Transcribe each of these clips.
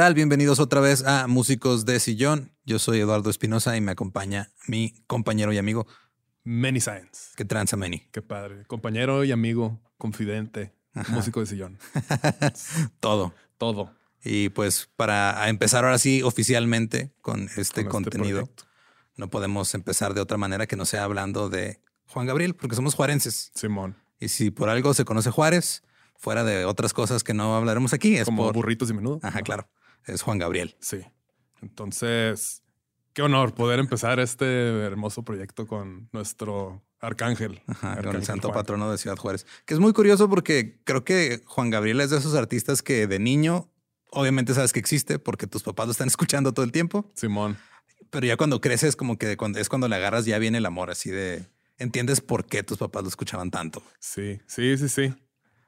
Bienvenidos otra vez a Músicos de Sillón. Yo soy Eduardo Espinosa y me acompaña mi compañero y amigo. Many Science. ¿Qué tranza, Many? Qué padre. Compañero y amigo, confidente, músico de sillón. Todo. Todo. Y pues para empezar ahora sí oficialmente con este, este contenido, no podemos empezar de otra manera que no sea hablando de Juan Gabriel, porque somos juarenses. Simón. Y si por algo se conoce Juárez, fuera de otras cosas que no hablaremos aquí. Es Como por... burritos y menudo. Ajá, claro. Es Juan Gabriel. Sí. Entonces, qué honor poder empezar este hermoso proyecto con nuestro arcángel. Ajá, con el santo patrono de Ciudad Juárez. Que es muy curioso porque creo que Juan Gabriel es de esos artistas que de niño, obviamente sabes que existe porque tus papás lo están escuchando todo el tiempo. Simón. Pero ya cuando creces, como que cuando, es cuando le agarras, ya viene el amor así de entiendes por qué tus papás lo escuchaban tanto. Sí, sí, sí, sí.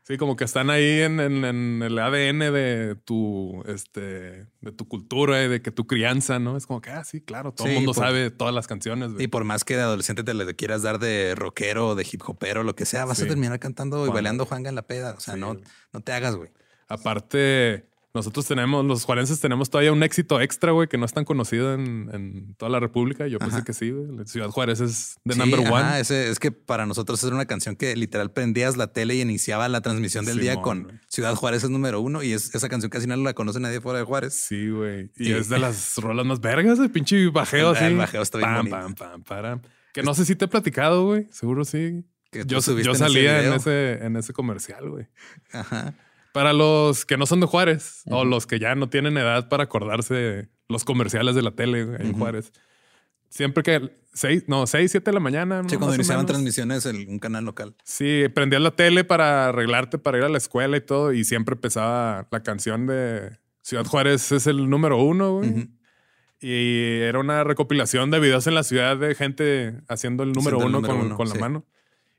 Sí, como que están ahí en, el ADN de tu, este, de tu cultura y de que tu crianza, ¿no? Es como que, ah, sí, claro, todo el mundo sabe todas las canciones. Y por más que de adolescente te le quieras dar de rockero, de hip hopero, lo que sea, vas a terminar cantando y bailando Juanga en la peda. O sea, no, no te hagas, güey. Aparte, nosotros tenemos, los juarenses tenemos todavía un éxito extra, güey, que no es tan conocido en, toda la República. Yo pensé que sí, güey. Ciudad Juárez es de number one. es que para nosotros era una canción que literal prendías la tele y iniciaba la transmisión del día con Ciudad Juárez es número uno y es, esa canción casi no la conoce nadie fuera de Juárez. Sí, güey. Y, es de las rolas más vergas, de pinche bajeo así. El bajeo está bien pam, pam, pam, Que no sé si te he platicado, güey. Seguro sí. Que yo, yo salía en ese, en ese comercial, güey. Ajá. Para los que no son de Juárez o los que ya no tienen edad para acordarse los comerciales de la tele en Juárez. Siempre que seis, no, seis, siete de la mañana. Sí, cuando iniciaban transmisiones en un canal local. Sí, prendías la tele para arreglarte para ir a la escuela y todo. Y siempre empezaba la canción de Ciudad Juárez es el número uno, güey. Y era una recopilación de videos en la ciudad de gente haciendo el número uno con, la mano.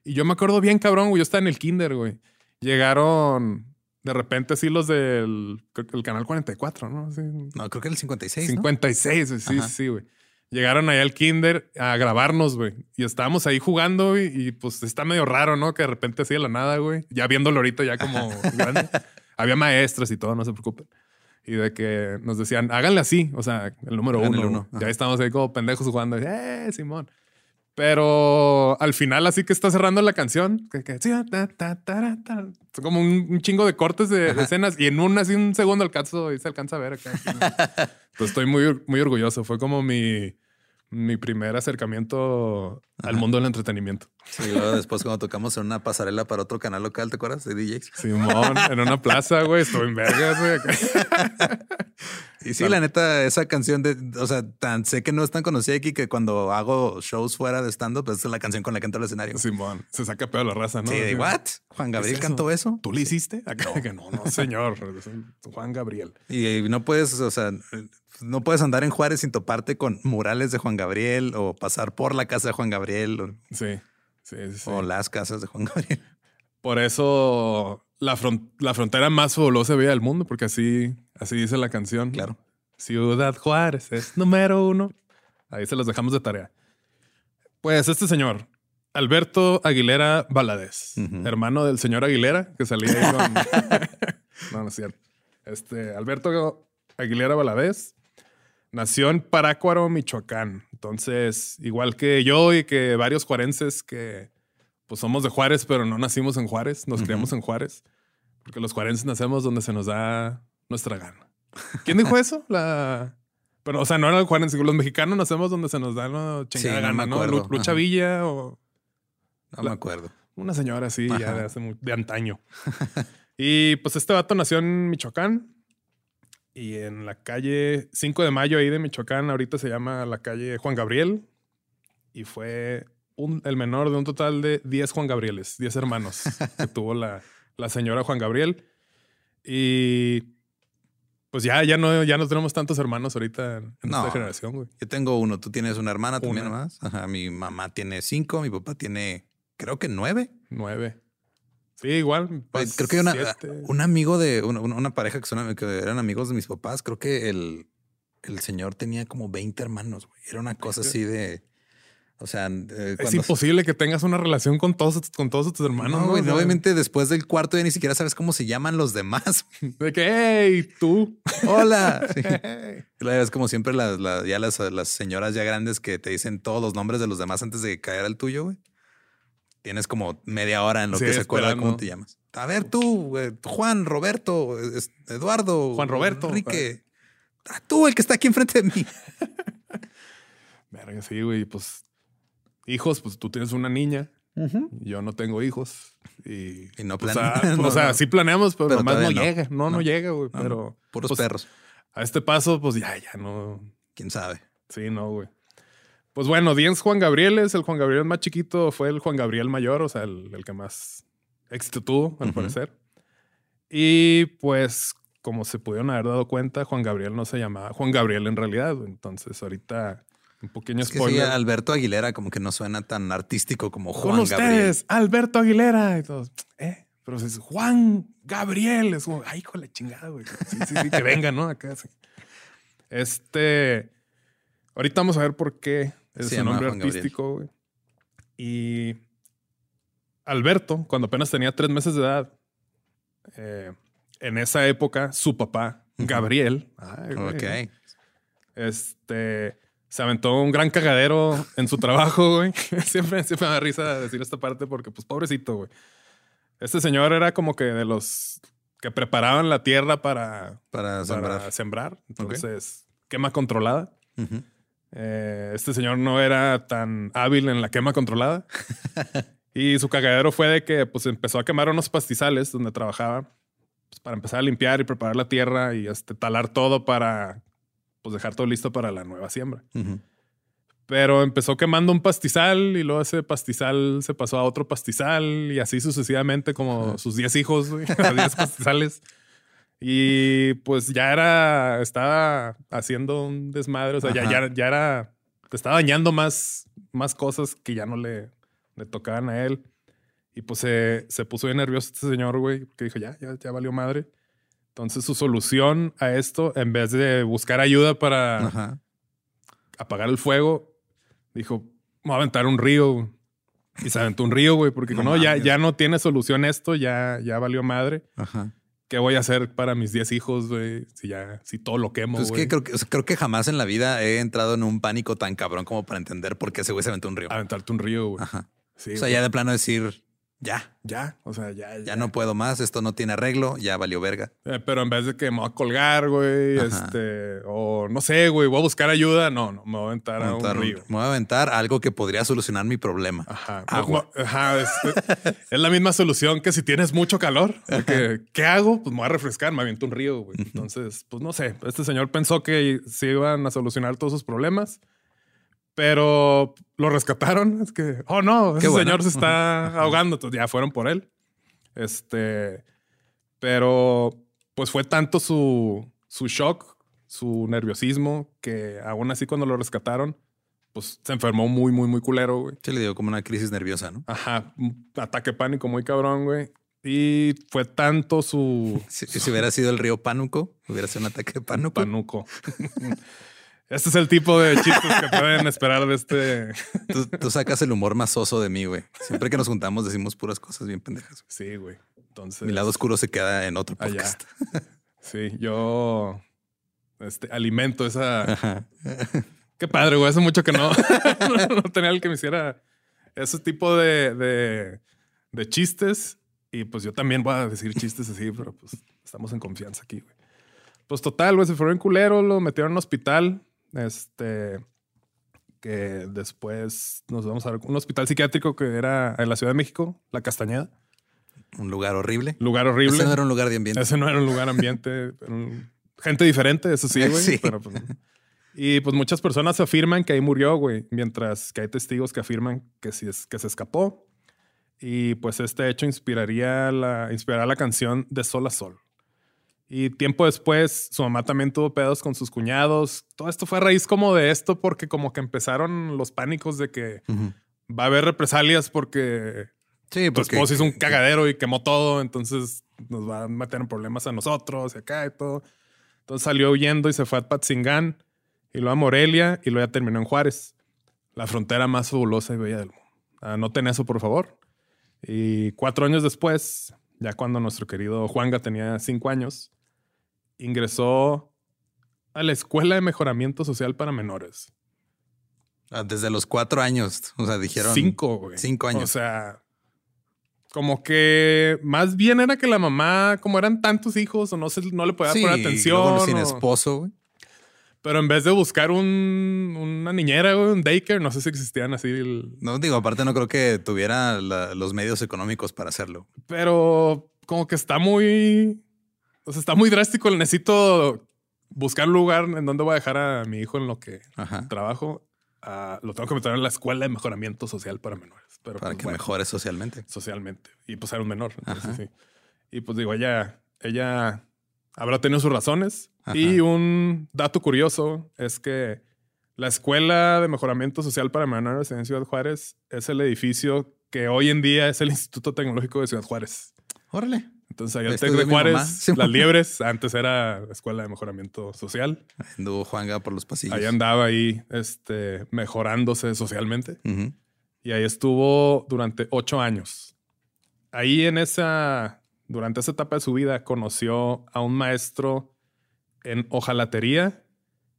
Y yo me acuerdo bien, cabrón, güey. Yo estaba en el kinder, güey. Llegaron de repente sí los del el canal 44, ¿no? No, creo que el 56. 56, sí, sí, güey. Llegaron ahí al kinder a grabarnos, güey. Y estábamos ahí jugando, güey. Y pues está medio raro, ¿no? Que de repente así de la nada, güey. Ya viéndolo ahorita ya como grande. Había maestros y todo, no se preocupen. Y de que nos decían, háganle así. O sea, el número uno. uno. Ya estábamos ahí como pendejos jugando. ¡Eh, Simón! Pero al final, así que está cerrando la canción, que, como un, chingo de cortes de, escenas y en un así un segundo alcanzo y se alcanza a ver acá. Entonces estoy muy, muy orgulloso. Fue como mi, mi primer acercamiento al mundo del entretenimiento. Sí, luego después cuando tocamos en una pasarela para otro canal local, ¿te acuerdas? De DJs. Simón, en una plaza, güey, estoy en vergas, güey. Y sí, la neta, esa canción de, o sea, tan sé que no es tan conocida aquí que cuando hago shows fuera de stand-up, pues es la canción con la que entro al escenario. Simón, se saca pedo la raza, ¿no? Sí, ¿what? Juan Gabriel cantó eso. ¿Tú le hiciste? Acá que no, no, señor. Juan Gabriel. Y no puedes, o sea, no puedes andar en Juárez sin toparte con murales de Juan Gabriel o pasar por la casa de Juan Gabriel. sí, sí, sí. O las casas de Juan Gabriel. Por eso la, la frontera más fabulosa vida del mundo, porque así, así dice la canción. Claro. Ciudad Juárez es número uno. Ahí se los dejamos de tarea. Pues este señor, Alberto Aguilera Valadez, hermano del señor Aguilera, que salía ahí con. no, no es cierto. Este, Alberto Aguilera Valadez nació en Parácuaro, Michoacán. Entonces, igual que yo y que varios juarenses que pues somos de Juárez, pero no nacimos en Juárez, nos criamos en Juárez, porque los juarenses nacemos donde se nos da nuestra gana. ¿Quién dijo eso? La... Pero, o sea, no era el Juárez, los mexicanos nacemos donde se nos da la chingada gana, ¿no? Lucha Villa o... No me acuerdo. Una señora así, ya de, hace de antaño. y pues este vato nació en Michoacán y en la calle 5 de mayo ahí de Michoacán, ahorita se llama la calle Juan Gabriel y fue el menor de un total de 10 Juan Gabrieles, 10 hermanos que tuvo la, la, señora Juan Gabriel. Y pues ya, ya, no, ya no tenemos tantos hermanos ahorita en esta generación, güey. Yo tengo uno, tú tienes una hermana también más. Ajá, mi mamá tiene cinco, mi papá tiene, creo que nueve. Nueve. Sí, igual. Pues, creo que una, un amigo de una, pareja que, son, que eran amigos de mis papás, creo que el, el señor tenía como 20 hermanos, güey. Era una cosa así de O sea, eh, es imposible que tengas una relación con todos, con todos tus hermanos. No, obviamente después del cuarto ya ni siquiera sabes cómo se llaman los demás. De que, hey, tú. Hola. Es como siempre las, ya las, señoras ya grandes que te dicen todos los nombres de los demás antes de caer al tuyo, güey. Tienes como media hora en lo que se acuerda cómo te llamas. A ver, tú, Juan, Roberto, Eduardo. Juan Roberto. Enrique. Ah, tú, el que está aquí enfrente de mí. Verga, sí, güey. Pues hijos, pues tú tienes una niña. Yo no tengo hijos. Y, no pues, planeamos. o sea, sí planeamos, pero, nomás no, llega. No, no, llega, güey. pero. Puros pues, perros. A este paso, pues ya, ya no. Quién sabe. Sí, no, güey. Pues bueno, Diez Juan Gabriel es el Juan Gabriel más chiquito, fue el Juan Gabriel mayor, o sea, el, que más éxito tuvo, al parecer. Y pues, como se pudieron haber dado cuenta, Juan Gabriel no se llamaba Juan Gabriel en realidad. Entonces, ahorita un pequeño spoiler. Alberto Aguilera como que no suena tan artístico como Juan Con ustedes, Alberto Aguilera. Y todos, ¿eh? Pero es Juan Gabriel. Es como, ay, hijo la chingada, güey. Sí, sí, sí, que venga, ¿no? Acá sí. Este. Ahorita vamos a ver por qué es su nombre artístico, güey. Y Alberto, cuando apenas tenía tres meses de edad, eh, en esa época, su papá, Gabriel, ay, este, se aventó un gran cagadero en su trabajo, güey. siempre, siempre me da risa decir esta parte porque, pues, pobrecito, güey. Este señor era como que de los que preparaban la tierra para, para, sembrar. Entonces, quema controlada. Eh, este señor no era tan hábil en la quema controlada. y su cagadero fue de que pues empezó a quemar unos pastizales donde trabajaba pues, para empezar a limpiar y preparar la tierra y este, talar todo para pues dejar todo listo para la nueva siembra. Pero empezó quemando un pastizal y luego ese pastizal se pasó a otro pastizal y así sucesivamente como sus 10 hijos, 10 pastizales. Y pues ya era, estaba haciendo un desmadre, o sea, ya, ya, ya, era, te estaba dañando más, más cosas que ya no le, le tocaban a él. Y pues se, se puso bien nervioso este señor, güey, que dijo, ya, ya, ya valió madre. Entonces su solución a esto, en vez de buscar ayuda para apagar el fuego, dijo, voy a aventar un río. Y se aventó un río, güey, porque no, ya, ya no tiene solución esto, ya, ya valió madre. ¿Qué voy a hacer para mis 10 hijos, güey? Si ya, si todo lo quemo. Pues que creo, que creo que jamás en la vida he entrado en un pánico tan cabrón como para entender por qué ese güey se aventó un río. Aventarte un río, güey. Ajá. o sea, ya de plano decir, ya. Ya, o sea, ya, ya. no puedo más, esto no tiene arreglo, ya valió verga. Eh, pero en vez de que me voy a colgar, güey, este, o no sé, güey, voy a buscar ayuda, no, no, me voy a aventar a, un río. Me voy a aventar algo que podría solucionar mi problema. Ajá. Ajá, es, la misma solución que si tienes mucho calor. ¿qué hago? Pues me voy a refrescar, me aviento un río, güey. Entonces, pues no sé, este señor pensó que se iban a solucionar todos sus problemas pero lo rescataron. Es que, oh no, ese señor se está ahogando. Entonces ya fueron por él. Este, pero pues fue tanto su, su shock, su nerviosismo, que aún así cuando lo rescataron, pues se enfermó muy, muy, muy culero, güey. Se le dio como una crisis nerviosa, ¿no? Ajá, un ataque pánico muy cabrón, güey. Y fue tanto su... Si, si hubiera sido el río Pánuco, hubiera sido un ataque de pánuco. Pánuco. Este es el tipo de chistes que pueden esperar de este. Tú, sacas el humor más oso de mí, güey. Siempre que nos juntamos decimos puras cosas bien pendejas. Sí, güey. Entonces. Mi lado oscuro se queda en otro podcast. Sí, yo este, alimento esa. Qué padre, güey. Hace mucho que no, no, tenía el que me hiciera ese tipo de, de, de chistes. Y pues yo también voy a decir chistes así, pero pues estamos en confianza aquí, güey. Pues total, güey, se fue en culero, lo metieron en un hospital. Este, que después nos vamos a ver un hospital psiquiátrico que era en la Ciudad de México, La Castañeda. Un lugar horrible. Lugar horrible. Ese no era un lugar de ambiente. Ese no era un lugar ambiente. gente diferente, eso sí, güey. Pues, y pues muchas personas afirman que ahí murió, güey, mientras que hay testigos que afirman que, sí es, que se escapó. Y pues este hecho inspiraría la, inspirará la canción de Sol a Sol. Y tiempo después, su mamá también tuvo pedos con sus cuñados. Todo esto fue a raíz como de esto, porque como que empezaron los pánicos de que va a haber represalias porque, sí, porque tu esposo hizo un cagadero y quemó todo, entonces nos va a meter en problemas a nosotros y acá y todo. Entonces salió huyendo y se fue a Patzingán y luego a Morelia y luego ya terminó en Juárez. la frontera más fabulosa y bella del mundo. Anoten eso, por favor. Y cuatro años después, ya cuando nuestro querido Juanga tenía cinco años, ingresó a la Escuela de Mejoramiento Social para Menores. Ah, desde los cuatro años, o sea, dijeron... Cinco, güey. Cinco años. O sea, como que más bien era que la mamá, como eran tantos hijos, o no, se, no le podía poner atención. sin esposo, güey. Pero en vez de buscar un, una niñera, güey, un daycare, no sé si existían así. No, digo, aparte no creo que tuviera los medios económicos para hacerlo. Pero como que está muy... O sea, está muy drástico. Necesito buscar un lugar en donde voy a dejar a mi hijo en lo que trabajo. Ah, lo tengo que meter en la escuela de mejoramiento social para menores. Pero, para pues, que mejore socialmente. Socialmente. Y pues era un menor. sí. Y pues digo, ella, ella habrá tenido sus razones. Y un dato curioso es que la Escuela de Mejoramiento Social para Menores en Ciudad Juárez es el edificio que hoy en día es el Instituto Tecnológico de Ciudad Juárez. Órale. Entonces, el Tec de Juárez, Las Liebres, antes era la Escuela de Mejoramiento Social. Anduvo Juanga por los pasillos. Ahí andaba ahí este, mejorándose socialmente. Y ahí estuvo durante ocho años. Ahí en esa, durante esa etapa de su vida, conoció a un maestro en hojalatería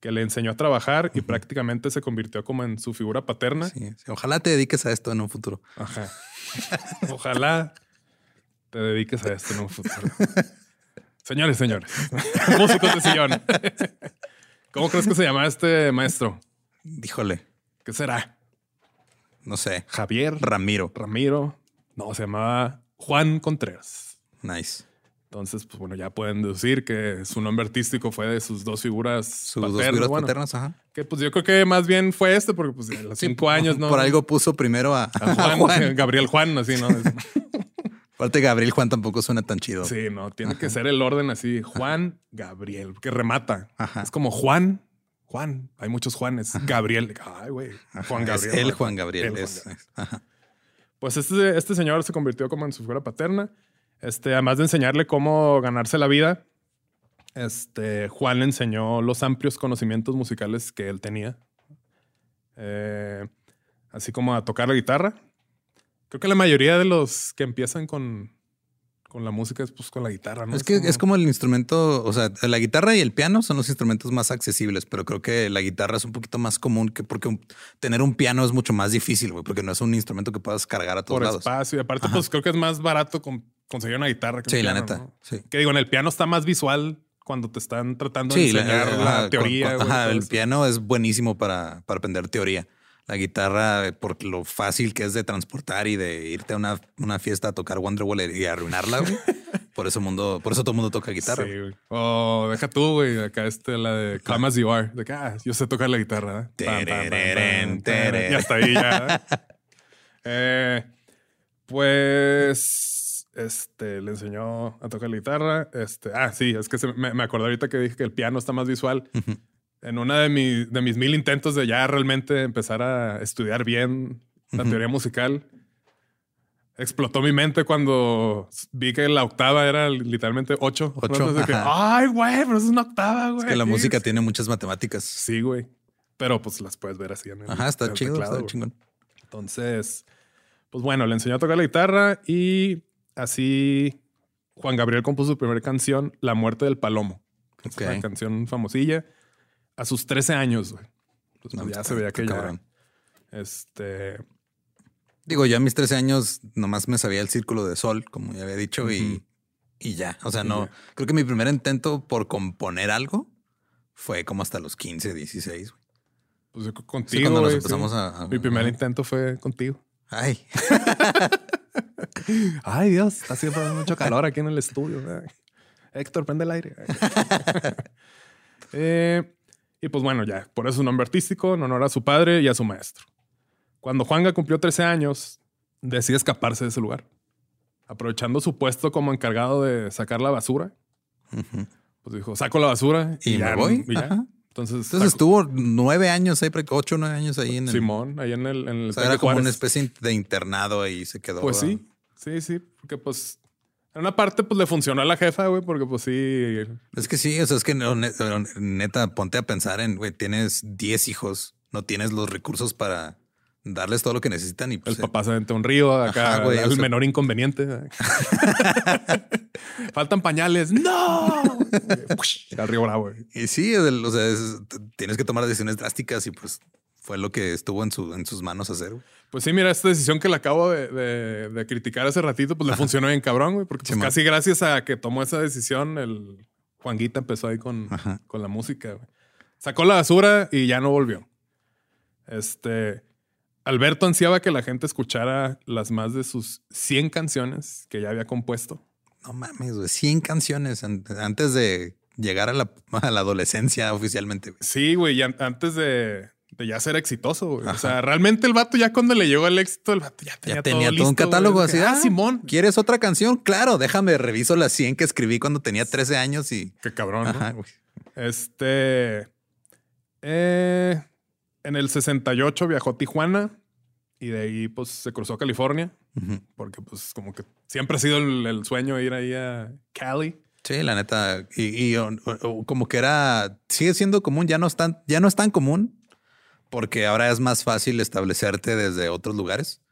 que le enseñó a trabajar y prácticamente se convirtió como en su figura paterna. Ojalá te dediques a esto en un futuro. Ajá. Ojalá te dediques a esto en un futuro. señores, señores, músicos de sillón. ¿Cómo crees que se llama este maestro? Díjole. ¿Qué será? No sé. Javier. Ramiro. Ramiro. No, se llamaba Juan Contreras. Nice. Entonces, pues bueno, ya pueden deducir que su nombre artístico fue de sus dos figuras sus dos figuras paternas, ajá. Que pues yo creo que más bien fue este, porque pues en los cinco años, ¿no? Por algo puso primero a, Juan, Gabriel Juan, así, ¿no? Aparte, Gabriel Juan tampoco suena tan chido. Sí, no, tiene que ser el orden así, Juan, Gabriel, que remata. Ajá. Es como Juan, Juan, hay muchos Juanes. Gabriel, ay, güey. Juan Gabriel. el Juan Gabriel. Pues este, este señor se convirtió como en su figura paterna. Este, además de enseñarle cómo ganarse la vida, este, Juan le enseñó los amplios conocimientos musicales que él tenía. Eh, así como a tocar la guitarra. Creo que la mayoría de los que empiezan con, con la música es pues con la guitarra, ¿no? Es que es como el instrumento, o sea, la guitarra y el piano son los instrumentos más accesibles, pero creo que la guitarra es un poquito más común que porque tener un piano es mucho más difícil, güey, porque no es un instrumento que puedas cargar a todos Por lados. espacio y aparte pues creo que es más barato con conseguir una guitarra. Que sí, la neta. Que digo, en el piano está más visual cuando te están tratando de enseñar la, teoría. ajá, el piano es buenísimo para, para aprender teoría. La guitarra, por lo fácil que es de transportar y de irte a una, una fiesta a tocar Wonderwall y arruinarla, güey. por eso mundo, por eso todo el mundo toca guitarra. Sí, güey. Oh, deja tú, güey. Acá este, la de Come As You Are. De que, ah, yo sé tocar la guitarra. ¿eh? y hasta ahí ya. eh, pues este le enseñó a tocar la guitarra. Este, ah, sí, es que me, me, acordé ahorita que dije que el piano está más visual. En una de, de mis mil intentos de ya realmente empezar a estudiar bien la teoría musical, explotó mi mente cuando vi que la octava era literalmente ocho. Ocho. Ay, güey, pero es una octava, güey. Es que la música tiene muchas matemáticas. Sí, güey. Pero pues las puedes ver así en el Ajá, está chido, está chingón. Entonces, pues bueno, le enseñó a tocar la guitarra y así Juan Gabriel compuso su primera canción, La muerte del palomo. es una canción famosilla. A sus 13 años, güey. Pues, pues ya se veía que ya. Este. Digo, yo a mis 13 años nomás me sabía el círculo de sol, como ya había dicho, y, y, ya. O sea, no. Creo que mi primer intento por componer algo fue como hasta los 15, 16, güey. Pues contigo. cuando nos empezamos a, Mi primer intento fue contigo. Ay. Ay, Dios, está haciendo mucho calor aquí en el estudio. Héctor, prende el aire. Eh, y pues bueno, ya, por eso su nombre artístico, en honor a su padre y a su maestro. Cuando Juanga cumplió 13 años, decide escaparse de ese lugar. Aprovechando su puesto como encargado de sacar la basura, pues dijo, saco la basura y, ya, me voy. Entonces, Entonces estuvo nueve años, ahí, ocho, nueve años ahí en el. Simón, ahí en el. En el era como una especie de internado ahí se quedó. Pues sí, sí, sí, porque pues. En una parte, pues le funcionó a la jefa, güey, porque pues sí. Es que sí, o sea, es que neta, ponte a pensar en, güey, tienes diez hijos, no tienes los recursos para darles todo lo que necesitan y pues, el papá se aventó un río acá güey, el menor inconveniente faltan pañales. No el río bravo y sí o sea tienes que tomar decisiones drásticas y pues fue lo que estuvo en, su, en sus manos hacer. Pues sí, mira, esta decisión que le acabo de, criticar hace ratito, pues le funcionó bien cabrón, güey, porque pues, casi gracias a que tomó esa decisión, el Juanguita empezó ahí con, con la música. Sacó la basura y ya no volvió. Este, Alberto ansiaba que la gente escuchara las más de sus 100 canciones que ya había compuesto. No mames, güey, 100 canciones antes de llegar a la, a la adolescencia oficialmente. Sí, güey, antes de, de ya ser exitoso. O sea, realmente el vato ya cuando le llegó el éxito, el vato ya tenía, todo, un catálogo así. Ah, ah, Simón. ¿Quieres otra canción? Claro, déjame reviso las 100 que escribí cuando tenía 13 años y... Qué cabrón. Este... Eh, en el 68 viajó a Tijuana y de ahí pues se cruzó a California porque pues como que siempre ha sido el, sueño ir ahí a Cali. Sí, la neta. Y, como que era, sigue siendo común, ya no es tan, ya no es tan común, porque ahora es más fácil establecerte desde otros lugares.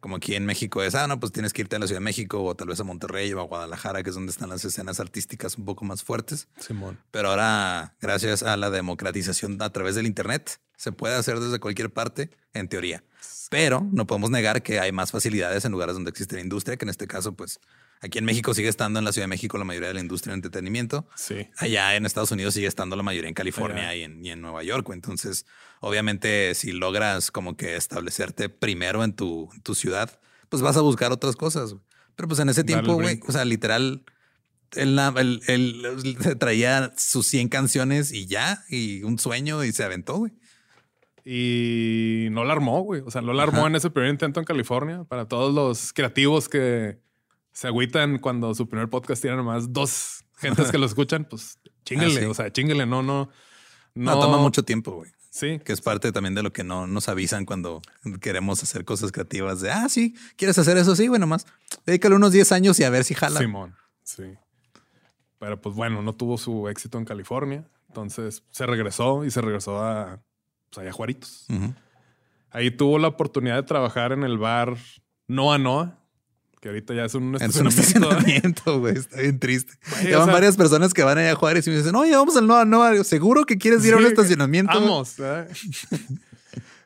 Como aquí en México es, ah, no, pues tienes que irte a la Ciudad de México o tal vez a Monterrey o a Guadalajara, que es donde están las escenas artísticas un poco más fuertes. Simón. Pero ahora, gracias a la democratización a través del Internet, se puede hacer desde cualquier parte, en teoría. Pero no podemos negar que hay más facilidades en lugares donde existe la industria, que en este caso, pues Aquí en México sigue estando en la Ciudad de México la mayoría de la industria de entretenimiento. Sí. Allá en Estados Unidos sigue estando la mayoría en California y en, y en, Nueva York. Entonces, obviamente, si logras como que establecerte primero en tu, tu ciudad, pues vas a buscar otras cosas. Pero pues en ese tiempo, güey, o sea, literal, él, él, traía sus 100 canciones y ya, y un sueño y se aventó, güey. Y no la armó, güey. O sea, no la armó en ese primer intento en California. Para todos los creativos que se agüitan cuando su primer podcast tiene nomás dos gentes que lo escuchan, pues chingale, ah, o sea, chingale, no, no, no. toma mucho tiempo, güey. Sí. Que es parte también de lo que no nos avisan cuando queremos hacer cosas creativas de, ah, sí, ¿quieres hacer eso? Sí, bueno, más. Dedícale unos 10 años y a ver si jala. Simón, sí. Pero pues bueno, no tuvo su éxito en California. Entonces se regresó y se regresó a, pues, allá Juaritos. Ahí tuvo la oportunidad de trabajar en el bar Noa Noa, que ahorita ya es un estacionamiento. güey. Está bien triste. Llevan varias personas que van allá a Juárez y me dicen, oye, vamos al Noa Noa. ¿Seguro que quieres ir a un estacionamiento? Vamos.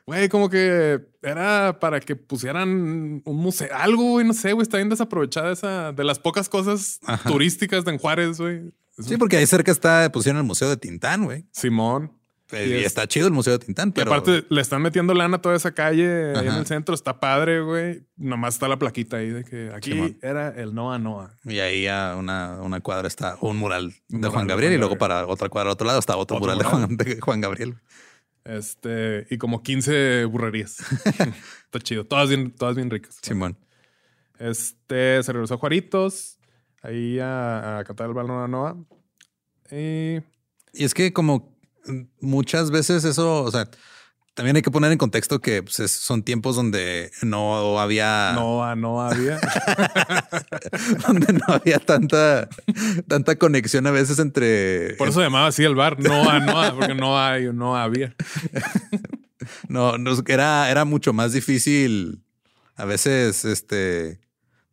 Güey, como que era para que pusieran un museo, algo, güey, no sé, güey, está bien desaprovechada esa de las pocas cosas turísticas de en Juárez, güey. Sí, porque ahí cerca está, pusieron el Museo de Tintán, güey. Simón. Y, está chido el Museo de Tintán, pero... aparte le están metiendo lana a toda esa calle ahí en el centro. Está padre, güey. Nomás está la plaquita ahí de que aquí era el Noa Noa. Y ahí a una, una cuadra está un mural de Juan Gabriel, y luego para otra cuadra al otro lado está otro, mural, De, Juan, Gabriel. Este, y como 15 burrerías. está chido. Todas bien, todas bien ricas. Simón. Este, se regresó a Juaritos, ahí a, a cantar el Noa Noa. Y... y es que como muchas veces eso, o sea, también hay que poner en contexto que pues, son tiempos donde no había. No, no había. donde no había tanta, tanta conexión a veces entre. Por eso llamaba así el bar. No, no, porque no hay, no había. no, era, era mucho más difícil a veces este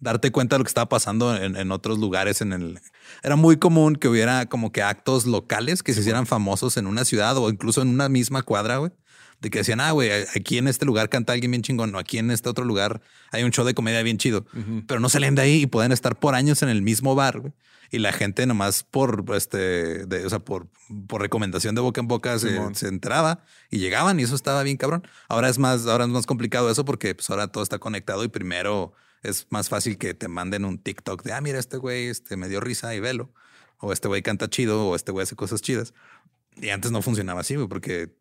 darte cuenta de lo que estaba pasando en, otros lugares. En el era muy común que hubiera como que actos locales que se hicieran famosos en una ciudad o incluso en una misma cuadra, güey. De que decían, ah, güey, aquí en este lugar canta alguien bien chingón, o aquí en este otro lugar hay un show de comedia bien chido, pero no salen de ahí y pueden estar por años en el mismo bar, güey. Y la gente nomás por, este, de, o sea, por, por recomendación de boca en boca se, se, entraba y llegaban y eso estaba bien cabrón. Ahora es más, ahora es más complicado eso porque pues ahora todo está conectado y primero es más fácil que te manden un TikTok de, ah, mira, este güey este, me dio risa y velo. O este güey canta chido o este güey hace cosas chidas. Y antes no funcionaba así, güey, porque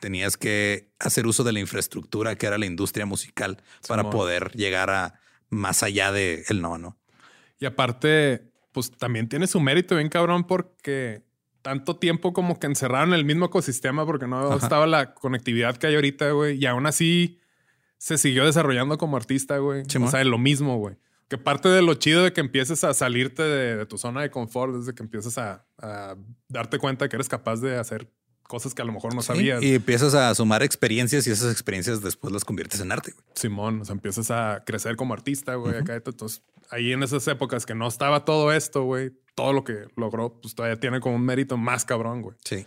tenías que hacer uso de la infraestructura que era la industria musical para poder llegar a más allá de el no, ¿no? Y aparte, pues también tiene su mérito bien cabrón porque tanto tiempo como que encerraron el mismo ecosistema porque no estaba la conectividad que hay ahorita, güey. Y aún así se siguió desarrollando como artista, güey. O sea, lo mismo, güey. Que parte de lo chido de que empieces a salirte de, tu zona de confort, desde que empiezas a, darte cuenta que eres capaz de hacer cosas que a lo mejor no sabías. Y empiezas a sumar experiencias y esas experiencias después las conviertes en arte. Simón, o sea, empiezas a crecer como artista, güey. acá, entonces, ahí en esas épocas que no estaba todo esto, güey, todo lo que logró, pues todavía tiene como un mérito más cabrón, güey. Sí.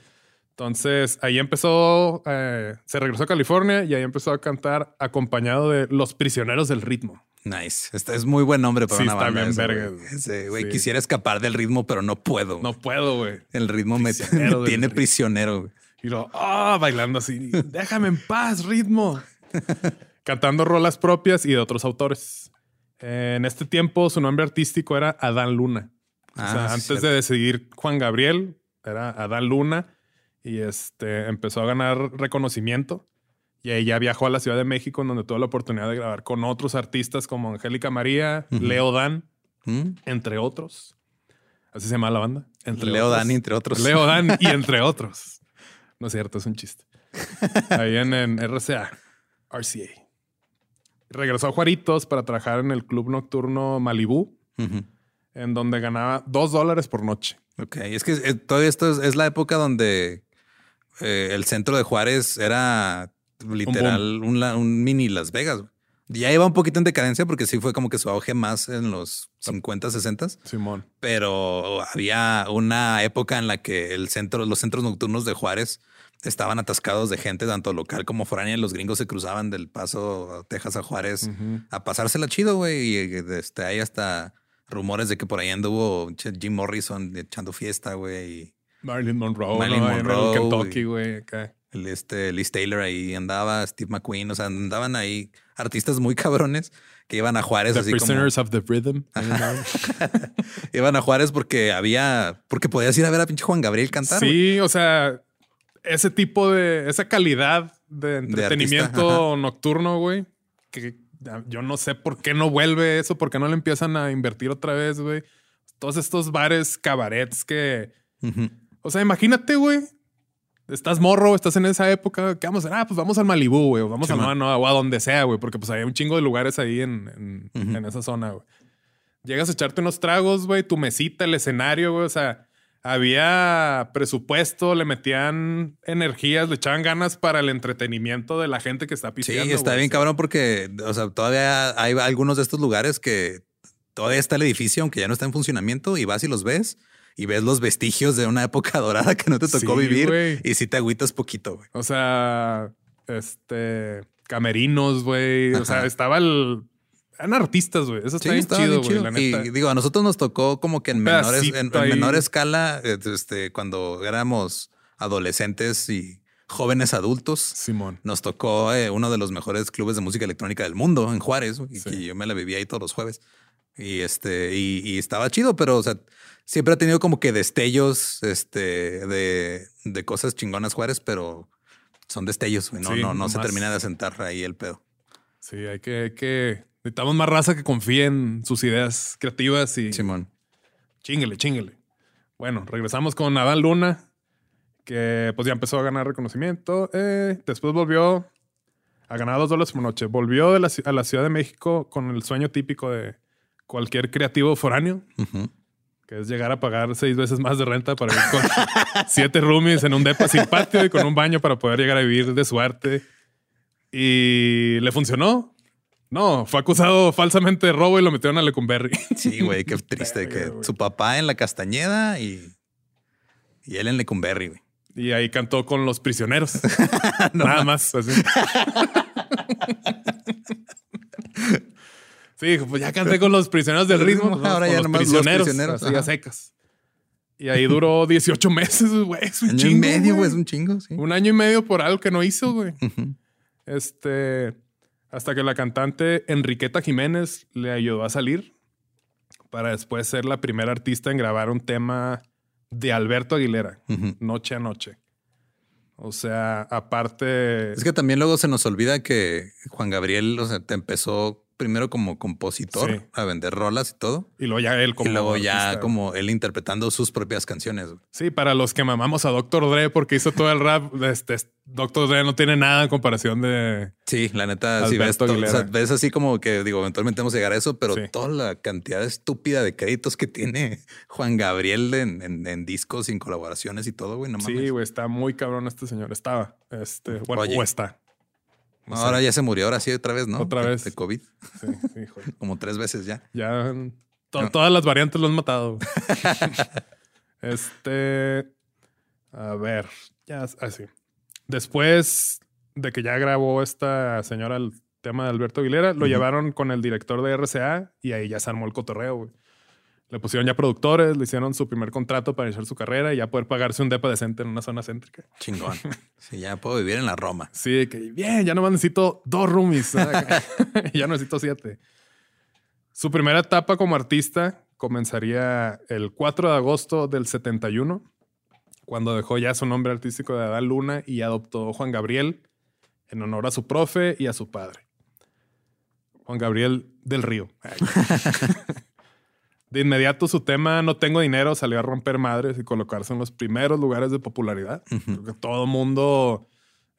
Entonces ahí empezó, eh, se regresó a California y ahí empezó a cantar acompañado de Los Prisioneros del Ritmo. Nice. Este es muy buen nombre para una banda. Está bien, verga. güey, quisiera escapar del ritmo, pero no puedo. No puedo, güey. El ritmo me, tiene prisionero, güey. Y lo, ah, bailando así. Déjame en paz, ritmo. Cantando rolas propias y de otros autores. En este tiempo, su nombre artístico era Adán Luna. o sea, ah, antes de decidir Juan Gabriel, era Adán Luna y este, empezó a ganar reconocimiento. Y ella viajó a la Ciudad de México, donde tuvo la oportunidad de grabar con otros artistas como Angélica María, Leo Dan, mm. entre otros. Así se llama la banda. Entre Leo Dan, entre otros. Leo Dan y entre otros. No es cierto, es un chiste. Ahí en, RCA, RCA. Regresó a Juaritos para trabajar en el club nocturno Malibú, en donde ganaba dos dólares por noche. Ok, es que eh, todavía esto es la época donde eh, el centro de Juárez era literal un, mini Las Vegas. Ya iba un poquito en decadencia porque sí fue como que su auge más en los 50, 60. Simón. Pero había una época en la que el centro, los centros nocturnos de Juárez estaban atascados de gente, tanto local como foránea. Los gringos se cruzaban del paso a Texas a Juárez a pasársela chido, güey. Y este, hay hasta rumores de que por ahí anduvo Jim Morrison echando fiesta, güey. Marilyn Monroe, Marilyn Monroe, en Kentucky, güey, El, este, Liz Taylor ahí andaba, Steve McQueen, o sea, andaban ahí artistas muy cabrones que iban a Juárez. The Prisoners of the Rhythm. iban a Juárez porque había, porque podías ir a ver a pinche Juan Gabriel cantar. Sí, o sea, ese tipo de, esa calidad de entretenimiento nocturno, güey, que yo no sé por qué no vuelve eso, por qué no le empiezan a invertir otra vez, güey. Todos estos bares, cabarets que... O sea, imagínate, güey. Estás morro, estás en esa época. ¿Qué vamos a hacer? Ah, pues vamos al Malibú, güey. vamos a no, o a donde sea, güey. Porque pues hay un chingo de lugares ahí en, esa zona, güey. Llegas a echarte unos tragos, güey. Tu mesita, el escenario, güey. O sea, había presupuesto, le metían energías, le echaban ganas para el entretenimiento de la gente que está pisteando. Sí, está bien cabrón porque, o sea, todavía hay algunos de estos lugares que todavía está el edificio, aunque ya no está en funcionamiento, y vas y los ves y ves los vestigios de una época dorada que no te tocó vivir y si te agüitas poquito, güey. O sea, este camerinos, güey. O sea, estaba el. Eran artistas, güey. Eso está bien chido, güey. Y digo, a nosotros nos tocó como que en menores, en, menor escala, este, cuando éramos adolescentes y jóvenes adultos. Simón. Nos tocó eh, uno de los mejores clubes de música electrónica del mundo en Juárez, y, yo me la vivía ahí todos los jueves. Y este, y, y, estaba chido, pero o sea, siempre ha tenido como que destellos este, de, de cosas chingonas Juárez, pero son destellos, No, no, no se termina de asentar ahí el pedo. Sí, hay que, hay que. Necesitamos más raza que confíe en sus ideas creativas y. Simón. Chinguele, chinguele. Bueno, regresamos con Nadal Luna, que pues ya empezó a ganar reconocimiento. Eh, después volvió a ganar dos dólares por noche. Volvió de la, a la Ciudad de México con el sueño típico de cualquier creativo foráneo que es llegar a pagar seis veces más de renta para ir con siete roomies en un depa sin patio y con un baño para poder llegar a vivir de su arte. Y le funcionó. No, fue acusado falsamente de robo y lo metieron a Lecumberri. Sí, güey, qué triste. que su papá en la Castañeda y, y él en Lecumberri, güey. Y ahí cantó con los prisioneros. Nada más. Sí, pues ya canté con los prisioneros del ritmo. ahora ya nomás prisioneros, los prisioneros. secas. Y ahí duró 18 meses, güey. Es un año y medio, güey. Es un chingo, sí. Un año y medio por algo que no hizo, güey. Este. Hasta que la cantante Enriqueta Jiménez le ayudó a salir para después ser la primera artista en grabar un tema de Alberto Aguilera, Noche a Noche. O sea, aparte. Es que también luego se nos olvida que Juan Gabriel, o sea, te empezó primero como compositor a vender rolas y todo. Y luego ya él como. Y luego ya como él interpretando sus propias canciones. Sí, para los que mamamos a Dr. Dre porque hizo todo el rap, este, Dr. Dre no tiene nada en comparación de. Sí, la neta, si ves, ves así como que digo, eventualmente vamos a llegar a eso, pero toda la cantidad estúpida de créditos que tiene Juan Gabriel en, discos, sin colaboraciones y todo, güey. No sí, güey, está muy cabrón este señor. Estaba. Este, bueno, o está. Ahora ya se murió, ahora sí otra vez, ¿no? Otra vez. De COVID. Sí, Como tres veces ya. Ya todas las variantes lo han matado. este. A ver, ya así. Después de que ya grabó esta señora el tema de Alberto Aguilera, lo llevaron con el director de RCA y ahí ya se armó el cotorreo, güey. Le pusieron ya productores, le hicieron su primer contrato para iniciar su carrera y ya poder pagarse un depa decente en una zona céntrica. Chingón. sí, ya puedo vivir en la Roma. Sí, que bien, ya no más necesito dos roomies. ya no necesito siete. Su primera etapa como artista comenzaría el 4 de agosto del 71, cuando dejó ya su nombre artístico de Adán Luna y adoptó Juan Gabriel en honor a su profe y a su padre. Juan Gabriel del Río. De inmediato su tema No tengo dinero salió a romper madres y colocarse en los primeros lugares de popularidad. Creo todo mundo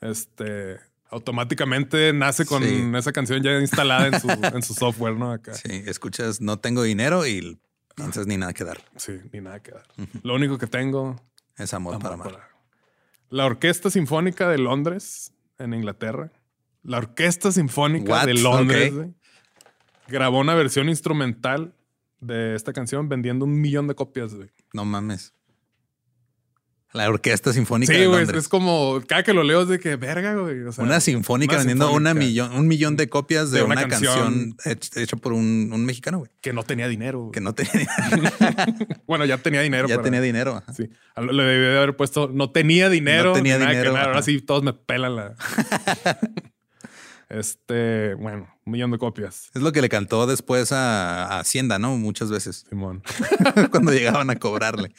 este, automáticamente nace con esa canción ya instalada en su, software, ¿no? Acá. Sí, escuchas No tengo dinero y entonces ni nada que dar. Sí, ni nada que dar. Lo único que tengo es amor, para amar. La Orquesta Sinfónica de Londres, en Inglaterra. La Orquesta Sinfónica de Londres grabó una versión instrumental de esta canción vendiendo un millón de copias, güey. No mames. La Orquesta Sinfónica sí, de Londres. es como cada que lo leo es de que verga, güey. una sinfónica vendiendo Una millón, un millón de copias de, una, canción, hecha por un, mexicano, güey. Que no tenía dinero. Que no tenía dinero. bueno, ya tenía dinero. Ya tenía dinero. Sí. Le debí de haber puesto no tenía dinero. No tenía dinero. Ahora sí todos me pelan la. Este, bueno, un millón de copias. Es lo que le cantó después a, Hacienda, ¿no? Muchas veces. Simón. Cuando llegaban a cobrarle.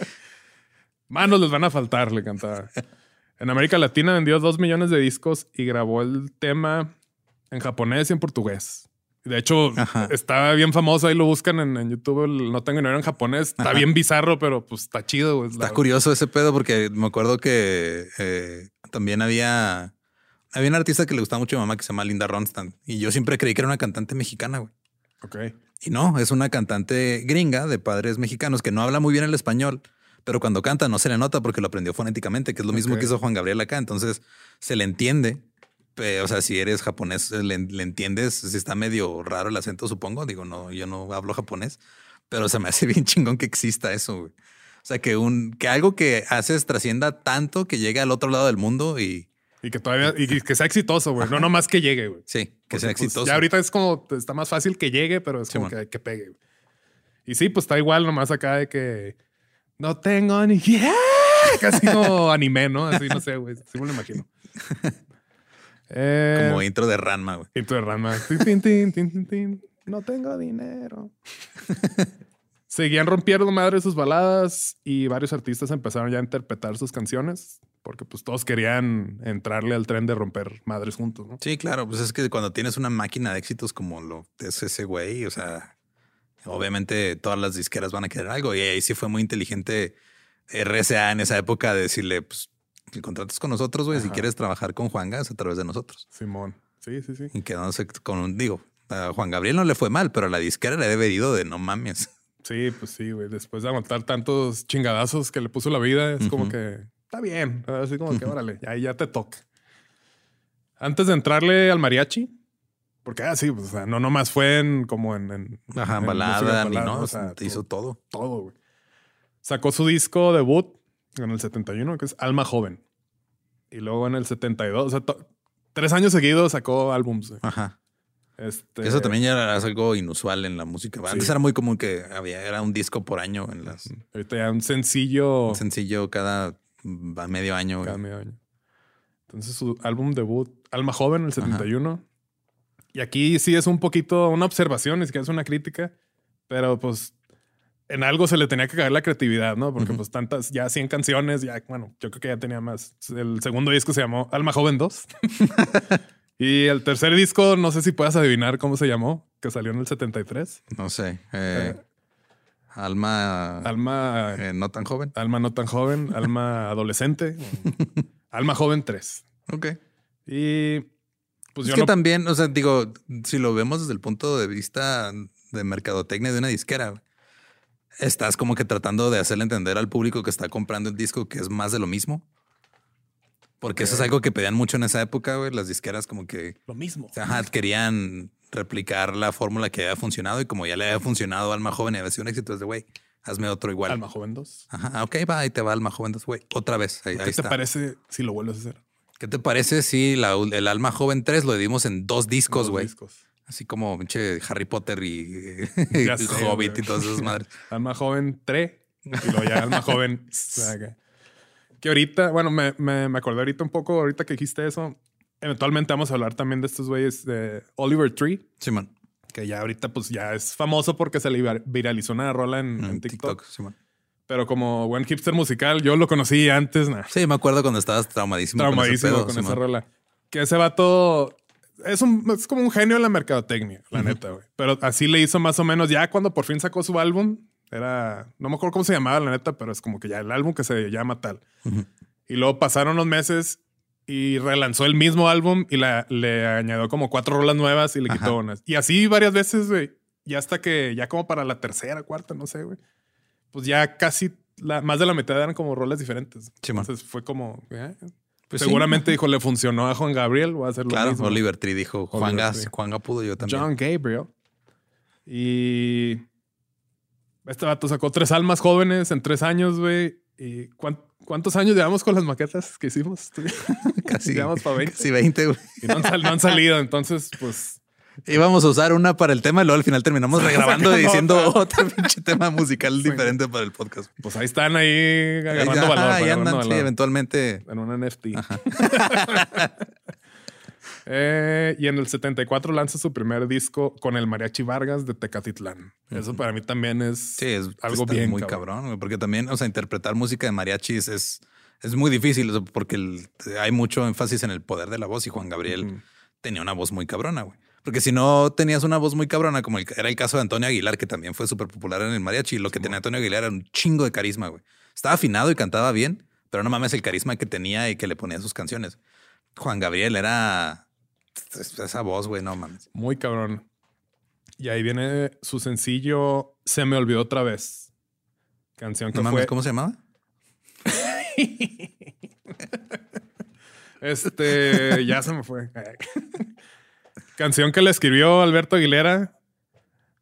Manos les van a faltar, le cantaba. En América Latina vendió dos millones de discos y grabó el tema en japonés y en portugués. De hecho, está bien famoso. Ahí lo buscan en, YouTube. no tengo dinero en japonés. Está bien bizarro, pero pues está chido. Está curioso ese pedo porque me acuerdo que eh, también había había un artista que le gustaba mucho a mi mamá que se llama Linda Ronstadt y yo siempre creí que era una cantante mexicana, güey. Ok. Y no, es una cantante gringa de padres mexicanos que no habla muy bien el español, pero cuando canta no se le nota porque lo aprendió fonéticamente, que es lo mismo que hizo Juan Gabriel acá. Entonces se le entiende. o sea, si eres japonés, le, entiendes. Si está medio raro el acento, supongo. Digo, no, yo no hablo japonés, pero se me hace bien chingón que exista eso, güey. O sea, que un, que algo que haces trascienda tanto que llegue al otro lado del mundo y, y que todavía, y que sea exitoso, güey. No nomás que llegue, güey. Sí, que sea pues, exitoso. ya ahorita es como, está más fácil que llegue, pero es como que, que pegue. Y sí, pues está igual nomás acá de que no tengo ni... Casi como anime, ¿no? Así, no sé, güey. Sí me lo imagino. Eh, como intro de Ranma, güey. Intro de Ranma. no tengo dinero. Seguían rompiendo madre sus baladas y varios artistas empezaron ya a interpretar sus canciones porque pues todos querían entrarle al tren de romper madres juntos, ¿no? Sí, claro, pues es que cuando tienes una máquina de éxitos como lo es ese güey, o sea, obviamente todas las disqueras van a querer algo y ahí sí fue muy inteligente RCA en esa época de decirle, pues, el contrato con nosotros, güey, si quieres trabajar con Juan Gas a través de nosotros. Simón, sí, sí, sí. Y quedándose con un, digo, a Juan Gabriel no le fue mal, pero a la disquera le debe ido de no mames. Sí, pues sí, güey. Después de aguantar tantos chingadazos que le puso la vida, es como que está bien. Así como que, órale, ahí ya te toca. Antes de entrarle al mariachi, porque así, ah, pues, o sea, no nomás fue en como en, en, Ajá, balada, ni no, o sea, hizo todo. Todo, güey. Sacó su disco debut en el 71, que es Alma Joven. Y luego en el 72, o sea, tres años seguidos sacó álbums. Ajá. Este... Eso también ya era algo inusual en la música. Antes era muy común que había, era un disco por año en las. Ahorita ya un sencillo. Un sencillo cada a medio año. Cada medio año. Entonces su álbum debut, Alma Joven, el 71. Y aquí sí es un poquito una observación, es que es una crítica, pero pues en algo se le tenía que caer la creatividad, ¿no? Porque pues tantas, ya 100 canciones, ya, bueno, yo creo que ya tenía más. El segundo disco se llamó Alma Joven 2. Y el tercer disco, no sé si puedas adivinar cómo se llamó, que salió en el 73. No sé. Eh, eh, alma. Alma. Eh, no tan joven. Alma no tan joven. alma adolescente. alma joven 3. Ok. Y. Pues es que también, o sea, digo, si lo vemos desde el punto de vista de mercadotecnia de una disquera, estás como que tratando de hacerle entender al público que está comprando el disco que es más de lo mismo. Porque eso es algo que pedían mucho en esa época, güey. Las disqueras como que... Lo mismo. Ajá, querían replicar la fórmula que había funcionado y como ya le había funcionado Alma Joven y había sido un éxito, es de, güey, hazme otro igual. Alma Joven 2. Ajá, ok, va, ahí te va Alma Joven 2, güey. Otra vez. Ahí, ¿Qué te parece si lo vuelves a hacer? ¿Qué te parece si el Alma Joven 3 lo dimos en dos discos, güey? Así como pinche Harry Potter y, Hobbit y todas esas madres. Alma Joven 3 y luego ya Alma Joven. que ahorita, bueno, me, me, me acordé ahorita un poco, ahorita que dijiste eso. Eventualmente vamos a hablar también de estos güeyes de Oliver Tree. Simón. Que ya ahorita, pues ya es famoso porque se le viralizó una rola en, TikTok. TikTok Pero como buen hipster musical, yo lo conocí antes. Sí, me acuerdo cuando estabas traumadísimo. Traumadísimo con, esa rola. Que ese vato es, un, es como un genio en la mercadotecnia, la neta, güey. Pero así le hizo más o menos ya cuando por fin sacó su álbum. Era, no me acuerdo cómo se llamaba, la neta, pero es como que ya el álbum que se llama tal. Y luego pasaron los meses y relanzó el mismo álbum y la, le añadió como cuatro rolas nuevas y le quitó unas. Y así varias veces, güey. Y hasta que ya como para la tercera, cuarta, no sé, güey. Pues ya casi la, más de la mitad eran como rolas diferentes. Entonces fue como, eh, pues Seguramente dijo, le funcionó a Juan Gabriel, voy a hacer lo claro, mismo. Oliver Tree dijo, Juan Gas, Juan pudo yo también. John Gabriel. Y este vato sacó tres almas jóvenes en tres años, güey. ¿Y cuántos años llevamos con las maquetas que hicimos? casi, llevamos para 20. Casi 20, güey. Y no han, salido, entonces, pues Íbamos a usar una para el tema y luego al final terminamos regrabando y diciendo otro pinche tema musical diferente para el podcast. Pues ahí están ahí agarrando valor. Ahí andan, sí, eventualmente. En un NFT. eh, y en el 74 lanza su primer disco con el Mariachi Vargas de Tecatitlán. Eso para mí también es, sí, es algo bien muy cabrón. porque también, o sea, interpretar música de mariachis es, es muy difícil porque hay mucho énfasis en el poder de la voz y Juan Gabriel tenía una voz muy cabrona, güey. Porque si no tenías una voz muy cabrona, como era el caso de Antonio Aguilar, que también fue súper popular en el mariachi, lo que tenía Antonio Aguilar era un chingo de carisma, güey. Estaba afinado y cantaba bien, pero no mames el carisma que tenía y que le ponía sus canciones. Juan Gabriel era esa voz, güey, no mames. Muy cabrón. Y ahí viene su sencillo Se me olvidó otra vez. Canción que fue... ¿Cómo se llamaba? este, ya se me fue. Canción que le escribió Alberto Aguilera,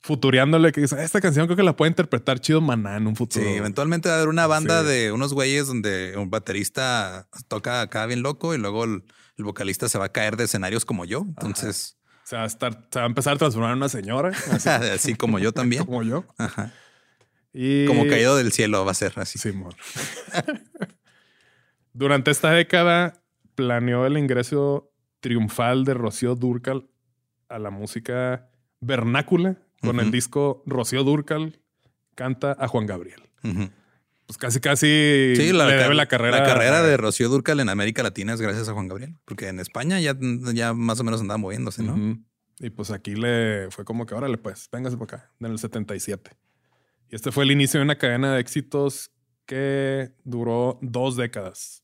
futureándole que dice, esta canción creo que la puede interpretar chido Maná en un futuro. Sí, eventualmente va a haber una banda de unos güeyes donde un baterista toca acá bien loco y luego el, vocalista se va a caer de escenarios como yo. Entonces... Se va, a estar, se va a empezar a transformar en una señora. Así, como yo también. como yo. Y... Como caído del cielo va a ser así. Sí, amor. Durante esta década planeó el ingreso triunfal de Rocío Durcal a la música vernácula con el disco Rocío Durcal canta a Juan Gabriel. Pues casi, casi sí, la, le debe la carrera. La carrera de Rocío Durcal en América Latina es gracias a Juan Gabriel, porque en España ya, ya más o menos andaba moviéndose, ¿no? Y pues aquí le fue como que, órale, pues, véngase por acá, en el 77. Y este fue el inicio de una cadena de éxitos que duró dos décadas.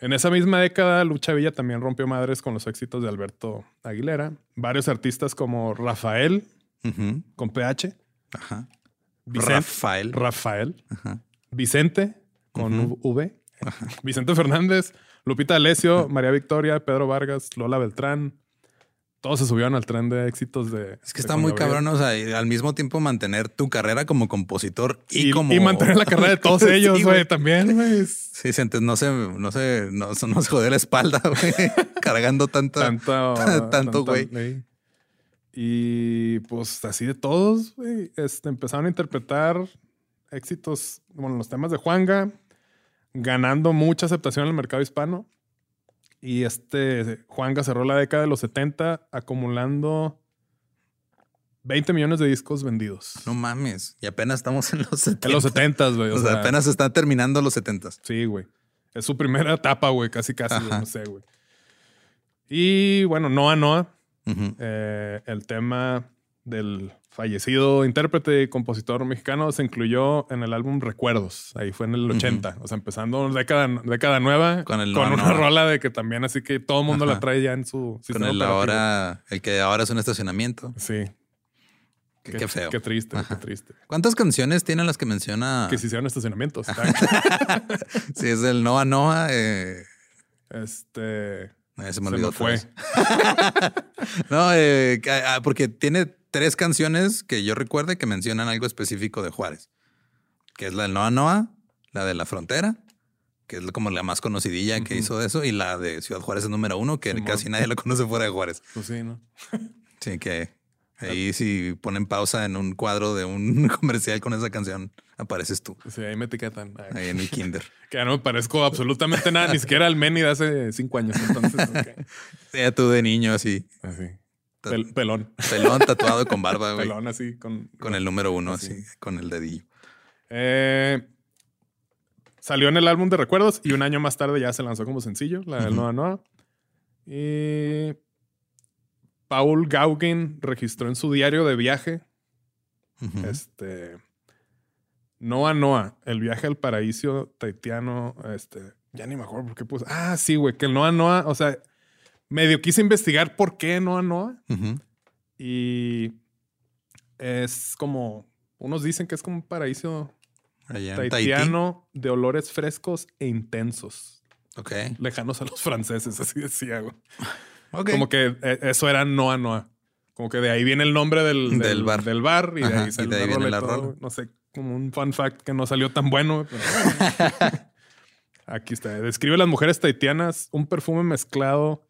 En esa misma década, Lucha Villa también rompió madres con los éxitos de Alberto Aguilera. Varios artistas como Rafael, con PH. Ajá. Rafael. Rafael. Vicente, con V. Vicente Fernández, Lupita Alessio, María Victoria, Pedro Vargas, Lola Beltrán, todos se subieron al tren de éxitos de. Es que está muy cabrón, o sea, al mismo tiempo mantener tu carrera como compositor y, como. Y mantener la carrera de todos ellos, güey, también, güey. Sí, no se, no se, no, se jode la espalda, güey, cargando tanto, tanto, güey. Y pues así de todos, güey, este, empezaron a interpretar éxitos, bueno, los temas de Juanga, ganando mucha aceptación en el mercado hispano. Y este Juanga cerró la década de los 70 acumulando 20 millones de discos vendidos. No mames. Y apenas estamos en los 70. En los 70, güey. O, sea, apenas están terminando los 70. Sí, güey. Es su primera etapa, güey. Casi, casi. No sé, güey. Y bueno, Noa Noa, eh, el tema del fallecido intérprete y compositor mexicano se incluyó en el álbum Recuerdos. Ahí fue en el 80. O sea, empezando década, década nueva con, una rola de que también así que todo el mundo la trae ya en su sistema Con el ahora, el que ahora es un estacionamiento. Sí. Qué, feo. Qué triste, qué triste. ¿Cuántas canciones tienen las que menciona? Que se hicieron estacionamientos. sí, es el Noa Noa. Eh... Este. se me olvidó. fue. no, eh, ah, porque tiene tres canciones que yo recuerde que mencionan algo específico de Juárez, que es la del Noa Noa, la de la frontera, que es como la más conocidilla que hizo eso, y la de Ciudad Juárez es número uno, que casi nadie lo conoce fuera de Juárez. Pues sí, ¿no? sí, que Ahí si ponen pausa en un cuadro de un comercial con esa canción, apareces tú. Sí, ahí me etiquetan. Ahí en mi kinder. que ya no me parezco absolutamente nada, ni siquiera al Meni de hace cinco años. Entonces, okay. tú de niño así. Así. Pelón. Pelón tatuado con barba, güey. Pelón así con... Con el número uno, así, con el dedillo. Eh, salió en el álbum de recuerdos y un año más tarde ya se lanzó como sencillo, la del Noa Noa. Y Paul Gauguin registró en su diario de viaje. Este. Noa Noa, el viaje al paraíso taitiano. Este. Ya ni me acuerdo por qué puse. Ah, sí, güey, que el Noa Noa, o sea, medio quise investigar por qué Noa Noa. Y es como. Unos dicen que es como un paraíso taitiano de olores frescos e intensos. Ok. Lejanos a los franceses, así decía, güey. Como que eh, eso era Noa Noa. Como que de ahí viene el nombre del, del, bar. Del bar y de ahí, y de ahí viene la rola. No sé, como un fun fact que no salió tan bueno. Aquí está. Describe a las mujeres taitianas un perfume mezclado,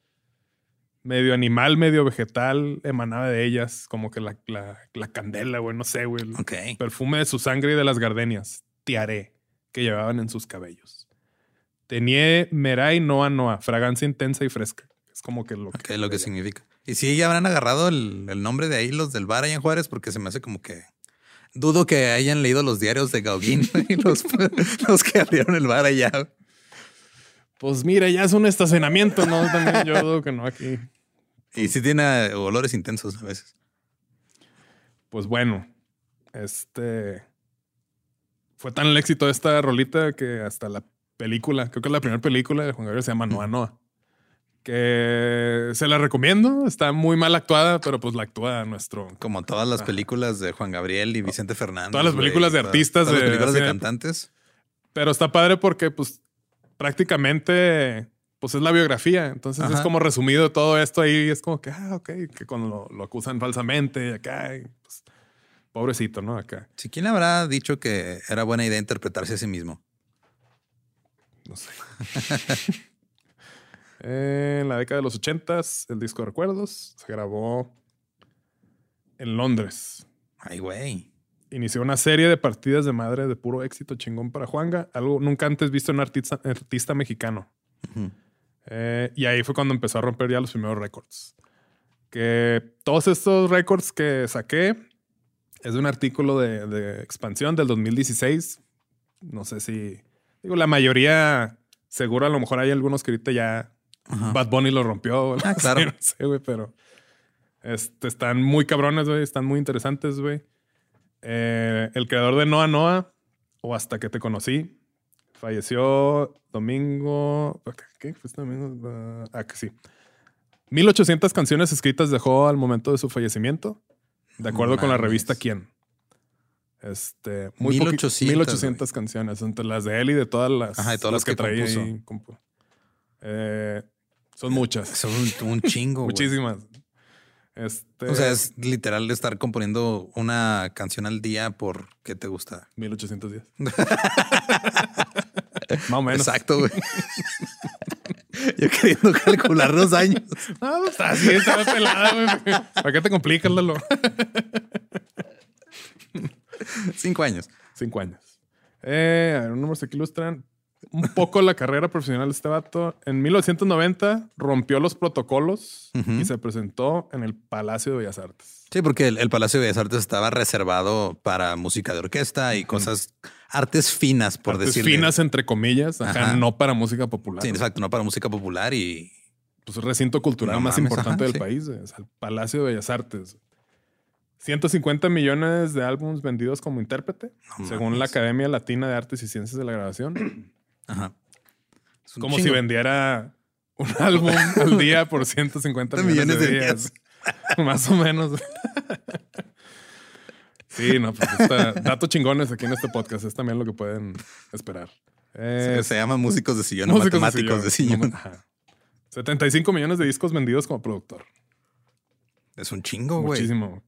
medio animal, medio vegetal, emanaba de ellas, como que la, la, candela, güey, no sé, güey. Perfume de su sangre y de las gardenias, tiaré, que llevaban en sus cabellos. Tenía Merai Noa Noa, fragancia intensa y fresca. Es como que lo que, lo que significa. Y sí, ya habrán agarrado el, nombre de ahí los del bar allá en Juárez, porque se me hace como que dudo que hayan leído los diarios de Gauguin y los, los que abrieron el bar allá. Pues mira, ya es un estacionamiento, ¿no? También yo dudo que no aquí. Y sí tiene olores intensos a veces. Pues bueno, este fue tan el éxito de esta rolita que hasta la película, creo que es la primera película de Juan Gabriel se llama Noa Noa que se la recomiendo. Está muy mal actuada, pero pues la actúa nuestro. Como todas las películas de Juan Gabriel y Vicente Fernández. Todas las películas de artistas. Todas las películas de, cantantes. Pero está padre porque, pues, prácticamente, pues es la biografía. Entonces es como resumido todo esto ahí. Es como que, ah, ok, que cuando lo, acusan falsamente, acá, pues, pobrecito, ¿no? Acá. Si quién habrá dicho que era buena idea interpretarse a sí mismo. No sé. En la década de los ochentas, el disco de recuerdos se grabó en Londres. Ay, güey. Inició una serie de partidas de madre de puro éxito chingón para Juanga, algo nunca antes visto en un artista, artista mexicano. Eh, y ahí fue cuando empezó a romper ya los primeros récords. Que todos estos récords que saqué es de un artículo de, de expansión del 2016. No sé si. Digo, la mayoría, seguro a lo mejor hay algunos que ahorita ya Bad Bunny lo rompió. Ah, claro. no sé, güey, pero este, están muy cabrones, güey. Están muy interesantes, güey. Eh, el creador de Noa Noa, o Hasta que te conocí, falleció domingo. ¿Qué? ¿Fue este domingo? Ah, que sí. 1800 canciones escritas dejó al momento de su fallecimiento, de acuerdo con la revista Quién. Este, muy 1800, 1800 canciones, entre las de él y de todas las, Ajá, de todas las, que, traía. Ahí, eh, son muchas. Son un, chingo. Muchísimas. Este... O sea, es literal estar componiendo una canción al día por qué te gusta. 1810. Más o menos. Exacto, güey. Yo queriendo calcular los años. No, pues así, está pelada, güey. ¿Para qué te complicas, Lalo? Cinco años. Cinco años. Eh, a ver, números que ilustran un poco la carrera profesional de este vato. En 1990 rompió los protocolos y se presentó en el Palacio de Bellas Artes. Sí, porque el, Palacio de Bellas Artes estaba reservado para música de orquesta y cosas, artes finas, por artes decirlo. finas, entre comillas, no para música popular. Sí, exacto, no para música popular y pues, recinto cultural más importante del país, el Palacio de Bellas Artes. 150 millones de álbumes vendidos como intérprete, según la Academia Latina de Artes y Ciencias de la Grabación. Ajá. Como si vendiera un álbum al día por 150 millones, de, días. Más o menos. sí, no, pues está, datos chingones aquí en este podcast. Es también lo que pueden esperar. se, llama Músicos de Sillón, Matemáticos de Sillón. 75 millones de discos vendidos como productor. Es un chingo, güey. Muchísimo.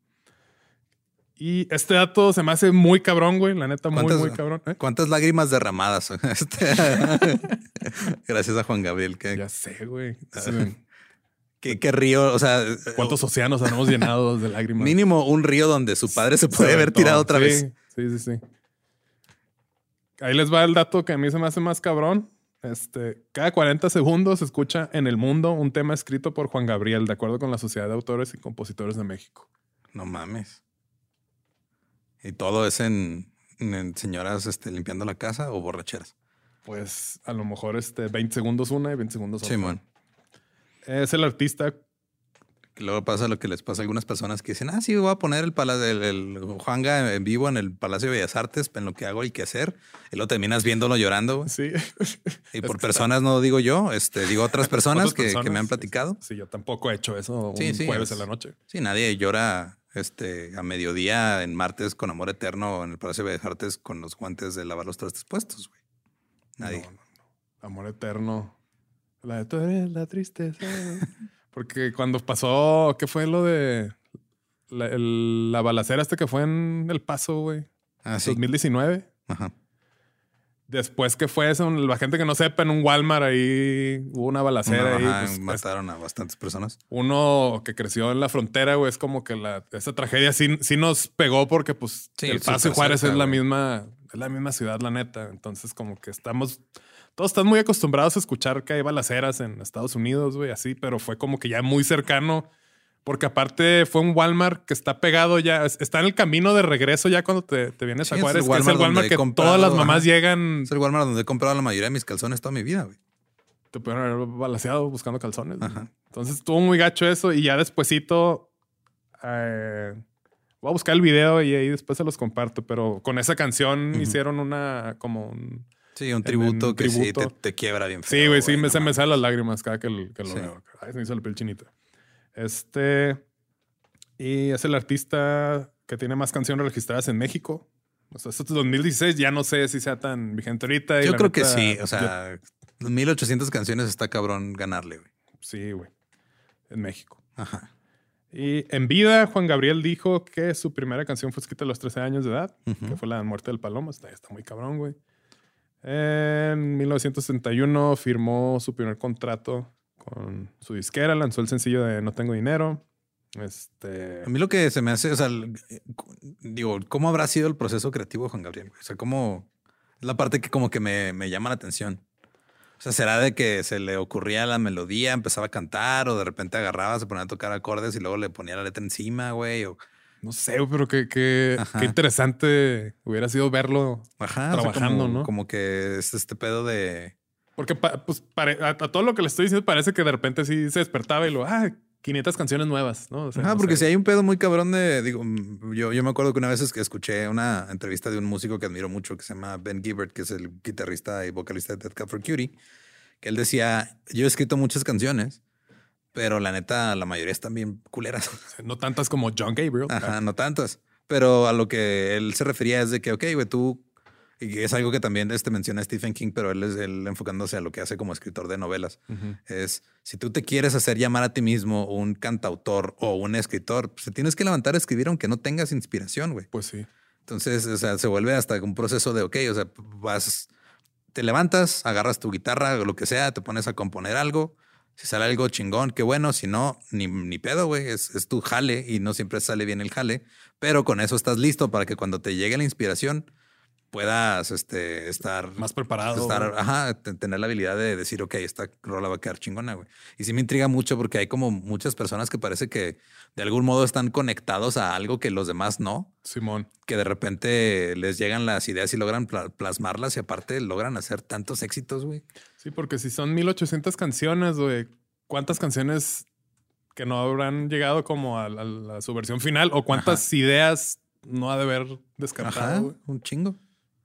Y este dato se me hace muy cabrón, güey. La neta, muy, muy cabrón. ¿eh? ¿Cuántas lágrimas derramadas? Este, gracias a Juan Gabriel. ya sé, güey. ¿Qué, río? O sea, ¿cuántos océanos hemos llenado de lágrimas? Mínimo un río donde su padre se puede haber tirado otra vez. Sí, sí, sí. Ahí les va el dato que a mí se me hace más cabrón. Este, cada 40 segundos se escucha en el mundo un tema escrito por Juan Gabriel, de acuerdo con la Sociedad de Autores y Compositores de México. No mames. ¿Y todo es en, señoras este, limpiando la casa o borracheras? Pues a lo mejor este, 20 segundos una y 20 segundos otra. Sí, Es el artista. Luego pasa lo que les pasa a algunas personas que dicen, ah, sí, voy a poner el, el, el Juanga en vivo en el Palacio de Bellas Artes, en lo que hago y qué hacer. Y lo terminas viéndolo llorando. Sí. Y por personas no digo yo, este, digo otras personas, que, me han platicado. Sí, yo tampoco he hecho eso un jueves en la noche. Sí, nadie llora este, a mediodía en martes con amor eterno en el Palacio de Artes con los guantes de lavar los trastes puestos, güey. Nadie. Amor eterno. La de tú eres la tristeza. Porque cuando pasó, ¿qué fue lo de la, la balacera este que fue en El Paso, güey? Ah, sí. 2019. Ajá. Después que fue eso, la gente que no sepa, en un Walmart ahí hubo una balacera. ahí, pues, mataron a bastantes personas. Uno que creció en la frontera, güey, es como que la, esa tragedia sí, sí nos pegó porque pues el Paso y Juárez es la misma, es la misma ciudad, la neta. Entonces como que estamos, todos están muy acostumbrados a escuchar que hay balaceras en Estados Unidos, güey, así, pero fue como que ya muy cercano porque aparte fue un Walmart que está pegado ya, está en el camino de regreso ya cuando te, vienes a Juárez, es que es el Walmart que todas las mamás llegan. Es el Walmart donde he comprado la mayoría de mis calzones toda mi vida, güey. Te pueden haber balanceado buscando calzones. Entonces estuvo muy gacho eso y ya despuesito eh, voy a buscar el video y ahí después se los comparto, pero con esa canción hicieron una como un... Sí, un tributo que sí te, quiebra bien feo. Sí, güey, sí, me, se me salen las lágrimas cada que, lo veo. Ay, se me hizo la piel chinita. Este. Y es el artista que tiene más canciones registradas en México. O sea, esto es 2016, ya no sé si sea tan vigente ahorita. Yo creo que sí. O sea, 1800 canciones está cabrón ganarle, güey. Sí, güey. En México. Ajá. Y en vida, Juan Gabriel dijo que su primera canción fue escrita a los 13 años de edad, que fue La Muerte del Paloma. Está, está muy cabrón, güey. En 1961 firmó su primer contrato con su disquera, lanzó el sencillo de No tengo dinero. Este... A mí lo que se me hace, o sea, digo, ¿cómo habrá sido el proceso creativo de Juan Gabriel? O sea, ¿cómo es la parte que como que me, me llama la atención? O sea, ¿será de que se le ocurría la melodía, empezaba a cantar o de repente agarraba, se ponía a tocar acordes y luego le ponía la letra encima, güey? O... No sé, pero qué, qué, qué, interesante hubiera sido verlo trabajando, ¿no? Como que es este pedo de porque pues, a, todo lo que le estoy diciendo parece que de repente sí se despertaba y lo, ah, 500 canciones nuevas, ¿no? O porque si hay un pedo muy cabrón de, digo, yo, yo me acuerdo que una vez es que escuché una entrevista de un músico que admiro mucho que se llama Ben Gibbert, que es el guitarrista y vocalista de Dead Cup for Cutie, que él decía, yo he escrito muchas canciones, pero la neta, la mayoría están bien culeras. No tantas como John Gabriel. Ajá, no tantas. Pero a lo que él se refería es de que, ok, güey, tú y es algo que también este menciona Stephen King, pero él es él enfocándose a lo que hace como escritor de novelas. Es si tú te quieres hacer llamar a ti mismo un cantautor o un escritor, pues te tienes que levantar a escribir aunque no tengas inspiración, güey. Pues sí. Entonces, o sea, se vuelve hasta un proceso de, ok, o sea, vas, te levantas, agarras tu guitarra o lo que sea, te pones a componer algo. Si sale algo chingón, qué bueno. Si no, ni, ni pedo, güey. Es, es tu jale y no siempre sale bien el jale. Pero con eso estás listo para que cuando te llegue la inspiración, puedas este, estar más preparado. Estar, ajá, tener la habilidad de decir, ok, esta rola va a quedar chingona, güey. Y sí me intriga mucho porque hay como muchas personas que parece que de algún modo están conectados a algo que los demás no. Simón. Que de repente les llegan las ideas y logran plasmarlas y aparte logran hacer tantos éxitos, güey. Sí, porque si son 1800 canciones, güey, cuántas canciones que no habrán llegado como a, su versión final o cuántas ideas no ha de haber descartado. un chingo.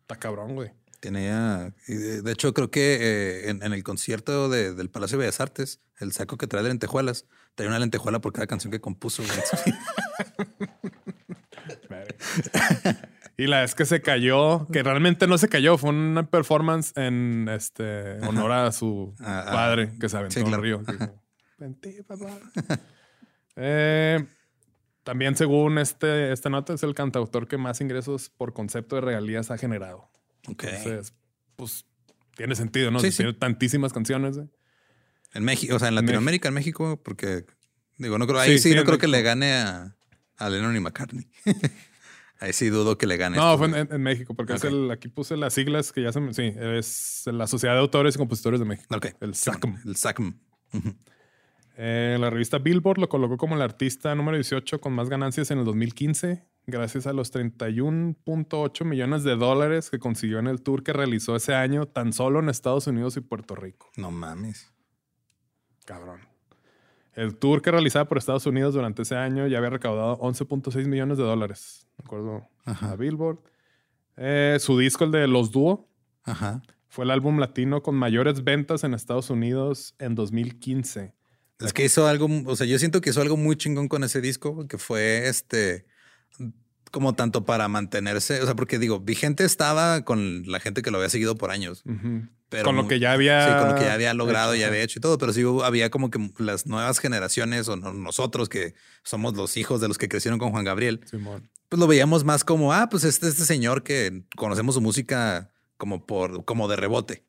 Está cabrón, güey. Tenía, de hecho, creo que eh, en, el concierto del Palacio de Bellas Artes, el saco que trae de lentejuelas, trae una lentejuela por cada canción que compuso. y la vez que se cayó, que realmente no se cayó, fue una performance en este honor a su ah, ah. padre que se aventó en el río. Eh, también, según este, esta nota, es el cantautor que más ingresos por concepto de regalías ha generado. Ok. Entonces, pues tiene sentido, ¿no? Tiene tantísimas canciones. En México, o sea, en Latinoamérica, en México, porque digo, no creo, ahí sí, no creo que le gane a, a Lennon y McCartney. ahí sí dudo que le gane. No, fue en, México, porque es el, aquí puse las siglas que ya se sí, es la Sociedad de Autores y Compositores de México. Ok. El SACM. El SACM. Eh, la revista Billboard lo colocó como el artista número 18 con más ganancias en el 2015, gracias a los 31.8 millones de dólares que consiguió en el tour que realizó ese año tan solo en Estados Unidos y Puerto Rico. No mames. Cabrón. El tour que realizaba por Estados Unidos durante ese año ya había recaudado 11.6 millones de dólares, de acuerdo a Billboard. Eh, su disco, el de Los Dúo, fue el álbum latino con mayores ventas en Estados Unidos en 2015 es que hizo algo, o sea, yo siento que hizo algo muy chingón con ese disco, que fue este, como tanto para mantenerse, o sea, porque digo, vigente estaba con la gente que lo había seguido por años. pero con lo que ya había. Sí, con lo que ya había logrado, ya había hecho y todo, pero sí había como que las nuevas generaciones o nosotros que somos los hijos de los que crecieron con Juan Gabriel, pues lo veíamos más como, ah, pues este, este señor que conocemos su música como por, como de rebote.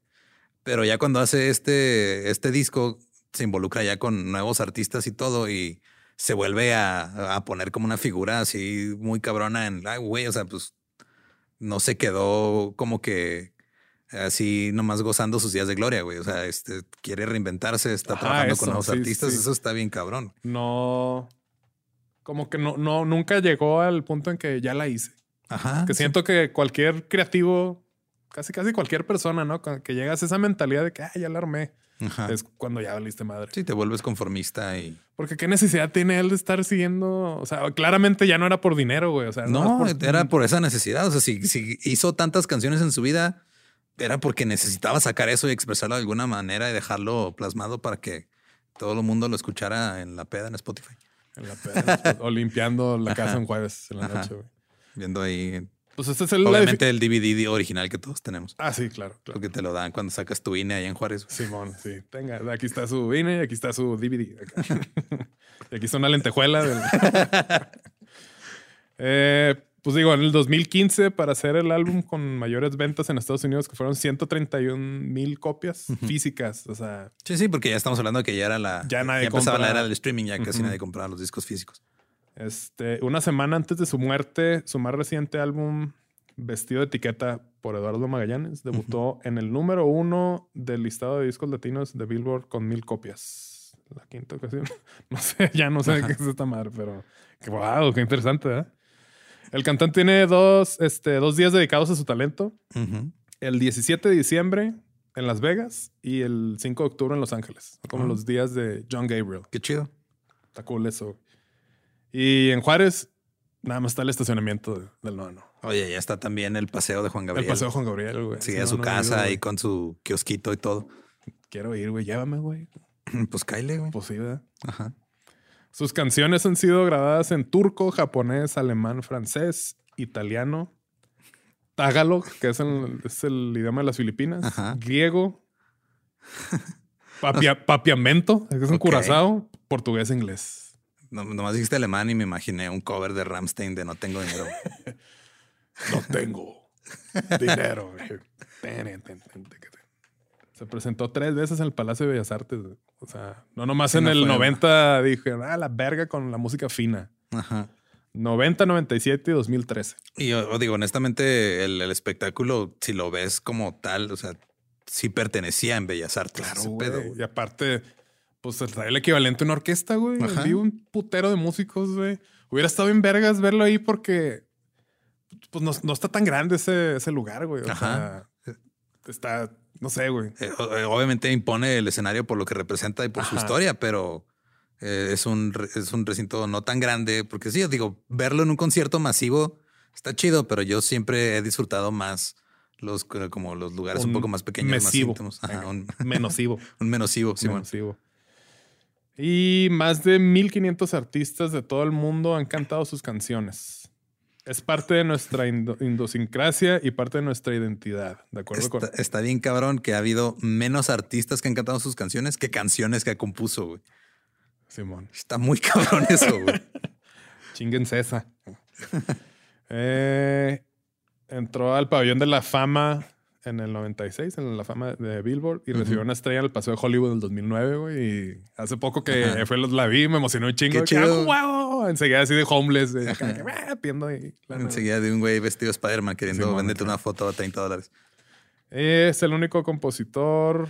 Pero ya cuando hace este, este disco, se involucra ya con nuevos artistas y todo y se vuelve a, poner como una figura así muy cabrona en, ay, güey, o sea, pues no se quedó como que así nomás gozando sus días de gloria, güey. O sea, este quiere reinventarse, está trabajando con nuevos artistas, eso está bien cabrón. No, como que no, no, nunca llegó al punto en que ya la hice. Ajá. Que siento que cualquier creativo, casi casi cualquier persona, ¿no? Que llegas a esa mentalidad de que, ah, ya la armé es cuando ya valiste madre. Sí, te vuelves conformista y. Porque qué necesidad tiene él de estar siguiendo. O sea, claramente ya no era por dinero, güey. O sea, no, era por esa necesidad. O sea, si, si hizo tantas canciones en su vida, era porque necesitaba sacar eso y expresarlo de alguna manera y dejarlo plasmado para que todo el mundo lo escuchara en la peda en Spotify. En la peda. o limpiando la casa en jueves en la noche, güey. Viendo ahí pues este es el Obviamente el DVD original que todos tenemos. Ah, sí, claro, Porque te lo dan cuando sacas tu INE ahí en Juárez. Simón, sí. Tenga, aquí está su INE, aquí está su DVD. y aquí está una lentejuela. Eh, pues digo, en el 2015, para hacer el álbum con mayores ventas en Estados Unidos, que fueron 131 mil copias físicas. O sea. Sí, sí, porque ya estamos hablando de que ya era la. Ya nadie ya empezaba la era del streaming, ya casi nadie compraba los discos físicos. Este, una semana antes de su muerte, su más reciente álbum, Vestido de Etiqueta por Eduardo Magallanes, debutó en el número uno del listado de discos latinos de Billboard con mil copias. La quinta ocasión. No sé, ya no sé qué es esta madre, pero qué wow, qué interesante, ¿eh? El cantante tiene dos, este, dos días dedicados a su talento. El 17 de diciembre en Las Vegas y el 5 de octubre en Los Ángeles. Como los días de John Gabriel. Qué chido. Está cool eso. Y en Juárez, nada más está el estacionamiento del nono. Oye, ya está también el paseo de Juan Gabriel. El paseo de Juan Gabriel, güey. Sí, a su casa ahí con su kiosquito y todo. Quiero ir, güey. Llévame, güey. Pues caile, güey. Pues sí, ¿verdad? Ajá. Sus canciones han sido grabadas en turco, japonés, alemán, francés, italiano, tagalog, que es el, idioma de las Filipinas, griego, papiamento, que es un curazao, portugués e inglés. No, nomás dijiste alemán y me imaginé un cover de Ramstein de No tengo dinero. no tengo dinero. Se presentó tres veces en el Palacio de Bellas Artes. O sea, no nomás en el 90 dije, ah, la verga con la música fina. Ajá. 90, 97 y 2013. Y yo digo, honestamente, el, espectáculo, si lo ves como tal, o sea, sí pertenecía en Bellas Artes. Claro, Y aparte, pues trae el equivalente a una orquesta, güey. Vi un putero de músicos, güey. Hubiera estado en vergas verlo ahí porque pues no, está tan grande ese, ese lugar, güey. O sea, está, no sé, güey. Eh, eh, obviamente impone el escenario por lo que representa y por su historia, pero eh, es, un, es un recinto no tan grande, porque sí, digo, verlo en un concierto masivo está chido, pero yo siempre he disfrutado más los como los lugares un, poco más pequeños, mesivo. más un menosivo. un menosivo, sí. Menosivo. Y más de 1500 artistas de todo el mundo han cantado sus canciones. Es parte de nuestra idiosincrasia y parte de nuestra identidad. ¿De acuerdo? Está, está, bien cabrón que ha habido menos artistas que han cantado sus canciones que canciones que compuso, güey. Simón. Está muy cabrón eso, güey. Chinguense esa. eh, entró al pabellón de la fama en el 96, en la fama de Billboard, y recibió una estrella en el Paseo de Hollywood en el 2009, güey. Y hace poco que fue, la vi, me emocionó un chingo. Qué chido. Enseguida así de homeless, de, Enseguida de un güey vestido de Spider-Man queriendo venderte una foto a 30 dólares. Es el único compositor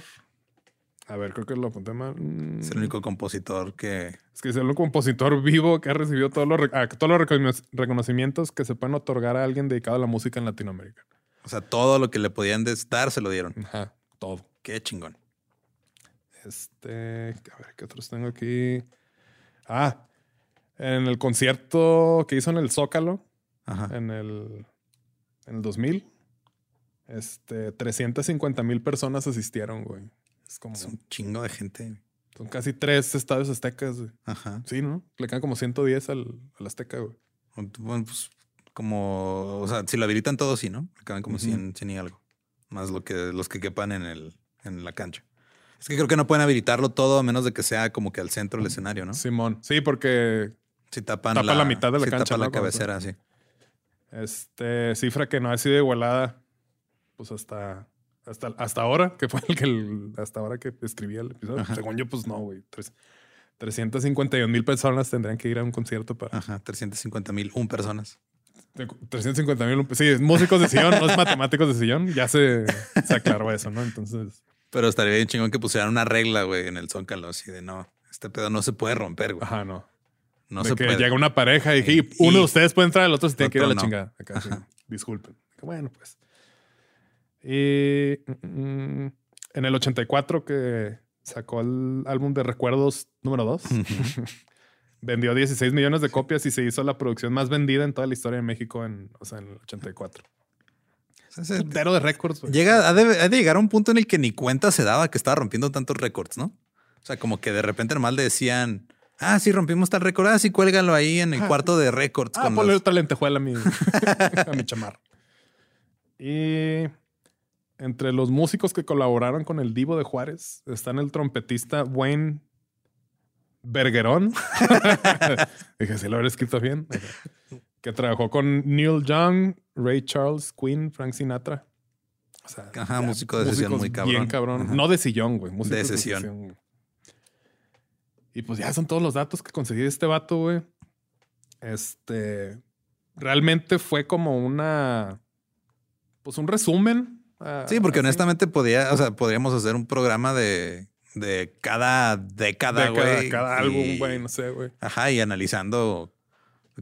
a ver, creo que lo apunté mal. Es el único compositor que. Es que es el único compositor vivo que ha recibido todos los, ah, todos los reconocimientos que se pueden otorgar a alguien dedicado a la música en Latinoamérica. O sea, todo lo que le podían dar se lo dieron. Ajá, todo. Qué chingón. Este. A ver, ¿qué otros tengo aquí? Ah, en el concierto que hizo en el Zócalo. Ajá. En el. En el 2000. Este. 350 mil personas asistieron, güey. Es como. un chingo de gente. Son casi tres estadios aztecas, güey. Ajá. Sí, ¿no? Le quedan como 110 al, al Azteca, güey. Bueno, pues como. O sea, si lo habilitan todos, sí, ¿no? Quedan como 100, y algo. Más lo que, los que quepan en, el, en la cancha. Es que creo que no pueden habilitarlo todo a menos de que sea como que al centro del escenario, ¿no? Simón. Sí, porque. Si tapan tapa la, mitad de la cancha. Tapa la cabecera, sí. Este, cifra que no ha sido igualada, pues hasta hasta, hasta ahora, que fue el que hasta ahora que escribía el episodio. Según yo, pues no, güey. 351 mil personas tendrían que ir a un concierto para. Ajá, 350 mil, un personas. 350 mil, sí, músicos de sillón, no es matemáticos de sillón. Ya se, se aclaró eso, ¿no? Entonces. Pero estaría bien chingón que pusieran una regla, güey, en el Zócalo, así de no, este pedo no se puede romper, güey. Ajá, no. No de se que puede. llega una pareja y, y, uno de ustedes puede entrar, el otro se tiene que ir a la chingada. Acá, sí, disculpen. Bueno, pues. Y mm, en el 84 que sacó el álbum de recuerdos número 2, vendió 16 millones de copias y se hizo la producción más vendida en toda la historia de México en, o sea, en el 84. Entero de récords. Llega, ha de, llegar a un punto en el que ni cuenta se daba que estaba rompiendo tantos récords, ¿no? O sea, como que de repente normal decían, ah, sí, rompimos tal récord, ah, sí, cuélgalo ahí en el ah, cuarto de récords. Ah, ponle otra lentejuela a mi, a mi chamar. Y entre los músicos que colaboraron con el Divo de Juárez están el trompetista Wayne Bergerón. Dije, si lo habré escrito bien. que trabajó con Neil Young, Ray Charles, Queen, Frank Sinatra. O sea, Ajá, músico de sesión muy cabrón. Bien cabrón. No de sillón, güey. De sesión. y pues ya son todos los datos que conseguí de este vato, güey. Este. Realmente fue como una. Pues un resumen Ah, sí, porque honestamente podía, o sea, podríamos hacer un programa de, de cada década, güey. Cada, álbum, güey, no sé, güey. Ajá, y analizando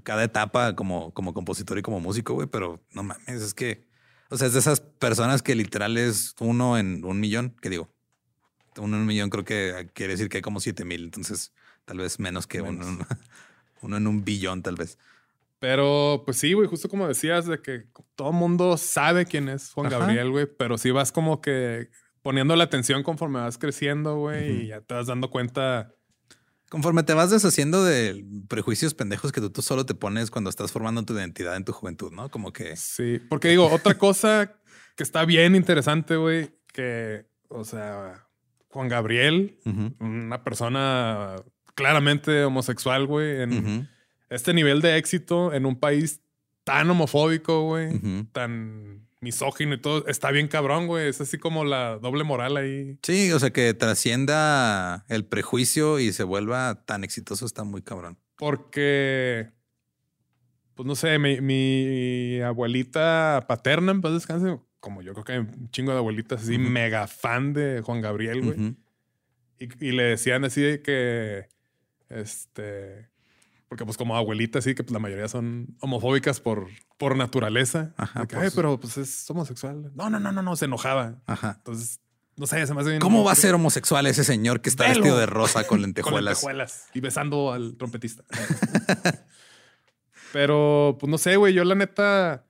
cada etapa como, como compositor y como músico, güey, pero no mames, es que, o sea, es de esas personas que literal es uno en un millón, que digo, uno en un millón creo que quiere decir que hay como siete mil, entonces tal vez menos que Uno, uno en un billón, tal vez. Pero pues sí, güey, justo como decías, de que todo el mundo sabe quién es Juan Gabriel, güey, pero sí vas como que poniendo la atención conforme vas creciendo, güey, y ya te vas dando cuenta. Conforme te vas deshaciendo de prejuicios pendejos que tú, tú solo te pones cuando estás formando tu identidad en tu juventud, ¿no? Como que. Sí, porque digo, otra cosa que está bien interesante, güey, que, o sea, Juan Gabriel, una persona claramente homosexual, güey, en este nivel de éxito en un país tan homofóbico, güey, tan misógino y todo, está bien cabrón, güey. Es así como la doble moral ahí. Sí, o sea, que trascienda el prejuicio y se vuelva tan exitoso está muy cabrón. Porque, pues no sé, mi, abuelita paterna, en paz descanse, como yo creo que hay un chingo de abuelitas así, mega fan de Juan Gabriel, güey. y, y, le decían así de que, este, Porque pues como abuelita, sí, que pues, la mayoría son homofóbicas por, por naturaleza. Ajá. Ay, pero pues es homosexual. No, no, no, no, no, se enojaba. Ajá. Entonces, no sé, se me hace bien. ¿Cómo va a ser homosexual ese señor que está vestido de rosa con lentejuelas? con lentejuelas y besando al trompetista. pero, pues no sé, güey, yo la neta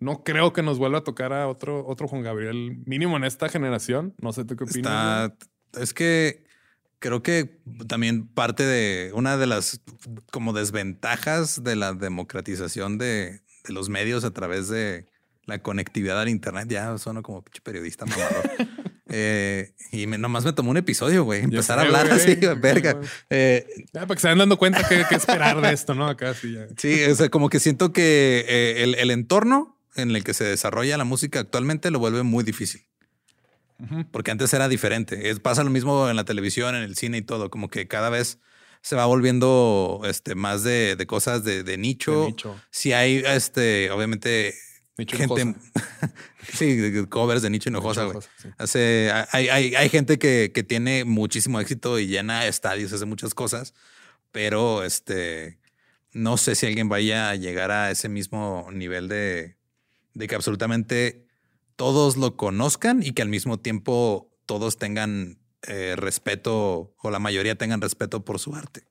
no creo que nos vuelva a tocar a otro, otro Juan Gabriel, mínimo en esta generación. No sé, ¿tú qué opinas? es que creo que también parte de una de las como desventajas de la democratización de, los medios a través de la conectividad al internet. Ya sueno como periodista mamador. eh, y nomás me tomó un episodio, güey. Empezar a hablar así, verga. Eh, ya, para que se vayan dando cuenta que, esperar de esto, ¿no? Acá sí. Ya. Sí, o sea, como que siento que eh, el, el entorno en el que se desarrolla la música actualmente lo vuelve muy difícil. Porque antes era diferente. Es, pasa lo mismo en la televisión, en el cine y todo. Como que cada vez se va volviendo este, más de, cosas de, nicho. Si hay, este, obviamente, gente. sí, covers de nicho enojosa, güey. Hace, hay, hay, gente que, que, tiene muchísimo éxito y llena estadios, hace muchas cosas, pero este, no sé si alguien vaya a llegar a ese mismo nivel de, de que absolutamente todos lo conozcan y que al mismo tiempo todos tengan eh, respeto o la mayoría tengan respeto por su arte.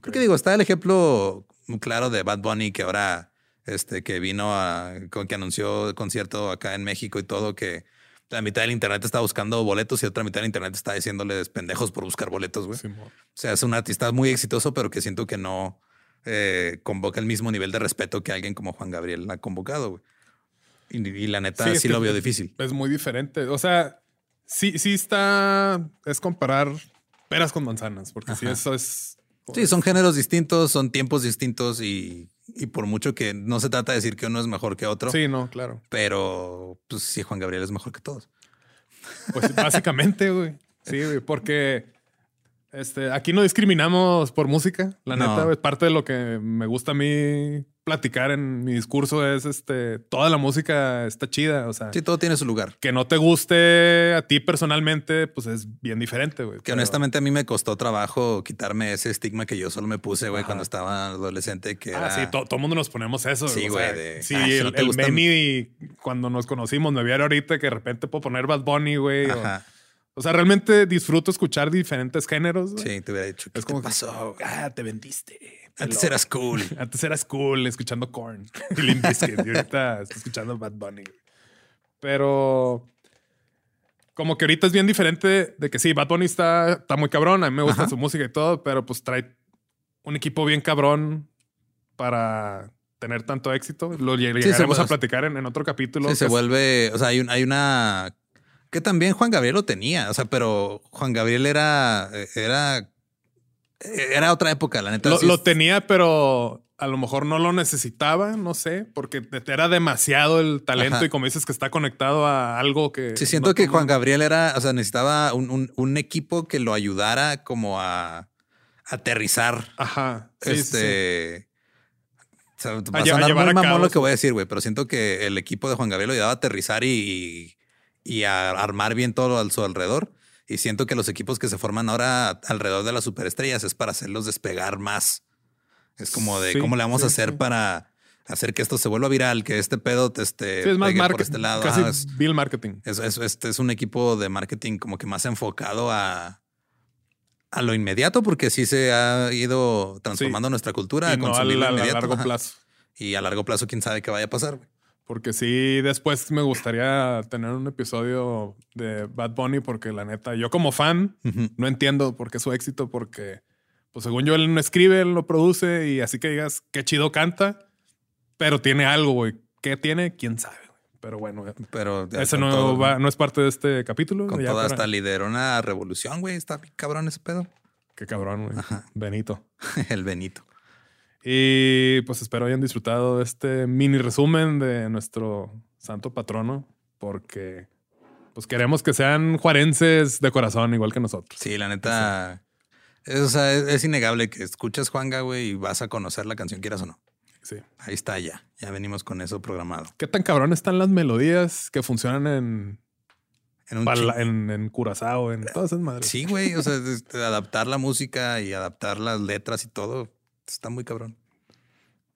Porque digo, está el ejemplo claro de Bad Bunny que ahora este que vino a que anunció el concierto acá en México y todo que la mitad del internet está buscando boletos y otra mitad del internet está diciéndoles pendejos por buscar boletos, güey. o sea, es un artista muy exitoso, pero que siento que no eh, convoca el mismo nivel de respeto que alguien como Juan Gabriel ha convocado, güey. Y, la neta sí, lo veo difícil. Es muy diferente. O sea, sí, sí está. Es comparar peras con manzanas, porque si eso es. Sí, son géneros distintos, son tiempos distintos y, por mucho que no se trata de decir que uno es mejor que otro. Sí, no, claro. Pero pues sí, Juan Gabriel es mejor que todos. Pues básicamente, güey. Sí, güey, porque este, aquí no discriminamos por música, la neta, es parte de lo que me gusta a mí platicar en mi discurso es este, toda la música está chida, o sea. Sí, todo tiene su lugar. Que no te guste a ti personalmente, pues es bien diferente, güey. Que honestamente a mí me costó trabajo quitarme ese estigma que yo solo me puse, güey, cuando estaba adolescente, que ah, sí, todo el mundo nos ponemos eso. Sí, güey. sí, ah, el, el cuando nos conocimos me viera ahorita que de repente puedo poner Bad Bunny, güey. Ajá. O sea, realmente disfruto escuchar diferentes géneros. Sí, te hubiera dicho. es como pasó? ah, te vendiste. Antes eras cool. Antes eras cool escuchando Korn y Limp y ahorita estoy escuchando Bad Bunny. Pero como que ahorita es bien diferente de que sí, Bad Bunny está, está muy cabrón. A mí me gusta su música y todo, pero pues trae un equipo bien cabrón para tener tanto éxito. Lo llegaremos a platicar en, otro capítulo. Sí, se vuelve, o sea, hay, hay una que también Juan Gabriel lo tenía, o sea, pero Juan Gabriel era, era, era otra época, la neta. Lo, tenía, pero a lo mejor no lo necesitaba, no sé, porque era demasiado el talento y como dices que está conectado a algo que... Sí, siento que Juan Gabriel era, o sea, necesitaba un, equipo que lo ayudara como a aterrizar. Ajá. este... O sea, va a, sonar muy mamón lo que voy a decir, güey, pero siento que el equipo de Juan Gabriel lo ayudaba a aterrizar y y a armar bien todo a su alrededor. Y siento que los equipos que se forman ahora alrededor de las superestrellas es para hacerlos despegar más. Es como de cómo le vamos a hacer para hacer que esto se vuelva viral, que este pedo te esté es más por este lado. Casi ah, bill marketing. Es, este es un equipo de marketing como que más enfocado a, a lo inmediato, porque sí se ha ido transformando nuestra cultura. Y no a, largo plazo. Y a largo plazo, quién sabe qué vaya a pasar. Porque sí, después me gustaría tener un episodio de Bad Bunny porque la neta, yo como fan no entiendo por qué su éxito, porque pues según yo él no escribe, él lo produce y así que digas qué chido canta, pero tiene algo, güey. ¿Qué tiene? ¿Quién sabe? Pero bueno, pero eso no, va, no es parte de este capítulo. Con toda hasta lideró una revolución, güey. Está cabrón ese pedo. Qué cabrón, güey. Benito. El Benito. Y pues espero hayan disfrutado este mini resumen de nuestro santo patrono, porque pues queremos que sean juarenses de corazón, igual que nosotros. Sí, la neta. Es, es, innegable que escuches Juanga, güey, y vas a conocer la canción, quieras o no. Sí. Ahí está ya. Ya venimos con eso programado. ¿Qué tan cabrón están las melodías que funcionan en en, en, Curazao, en todas esas madres. Sí, güey. O sea, adaptar la música y adaptar las letras y todo Está muy cabrón.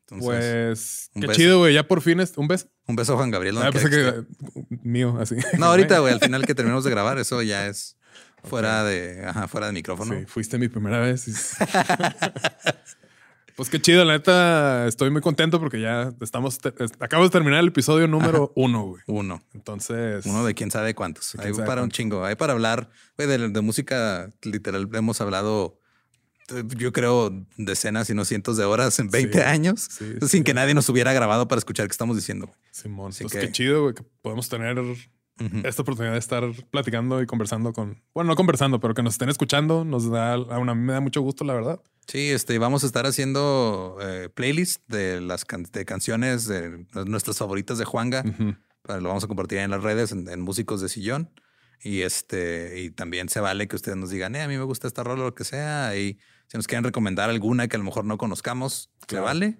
pues qué chido, güey. Ya por fin es un beso. Un beso a Juan Gabriel. Ah, pensé que mío, así. No, ahorita, güey, al final que terminamos de grabar, eso ya es fuera de, ajá, fuera de micrófono. Sí, fuiste mi primera vez. pues qué chido, la neta, estoy muy contento porque ya estamos, acabo de terminar el episodio número uno, güey. Uno. Entonces. Uno de quién sabe cuántos. Hay para un chingo. Hay para hablar, güey, de, de música literal. Hemos hablado yo creo, decenas y no cientos de horas en 20 años sin que nadie nos hubiera grabado para escuchar qué estamos diciendo. Simón, pues qué chido, güey, que podemos tener esta oportunidad de estar platicando y conversando con, bueno, no conversando, pero que nos estén escuchando, nos da, a una, me da mucho gusto, la verdad. Sí, este, vamos a estar haciendo eh, playlists de las de canciones de nuestras favoritas de Juanga. Lo vamos a compartir en las redes, en, Músicos de Sillón. Y este, y también se vale que ustedes nos digan, eh, a mí me gusta esta rola o lo que sea. Y si nos quieren recomendar alguna que a lo mejor no conozcamos, que vale.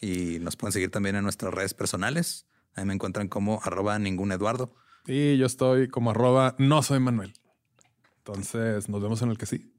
Y nos pueden seguir también en nuestras redes personales. Ahí me encuentran como arroba ningún Eduardo. Y yo estoy como arroba no soy Manuel. Entonces nos vemos en el que sí.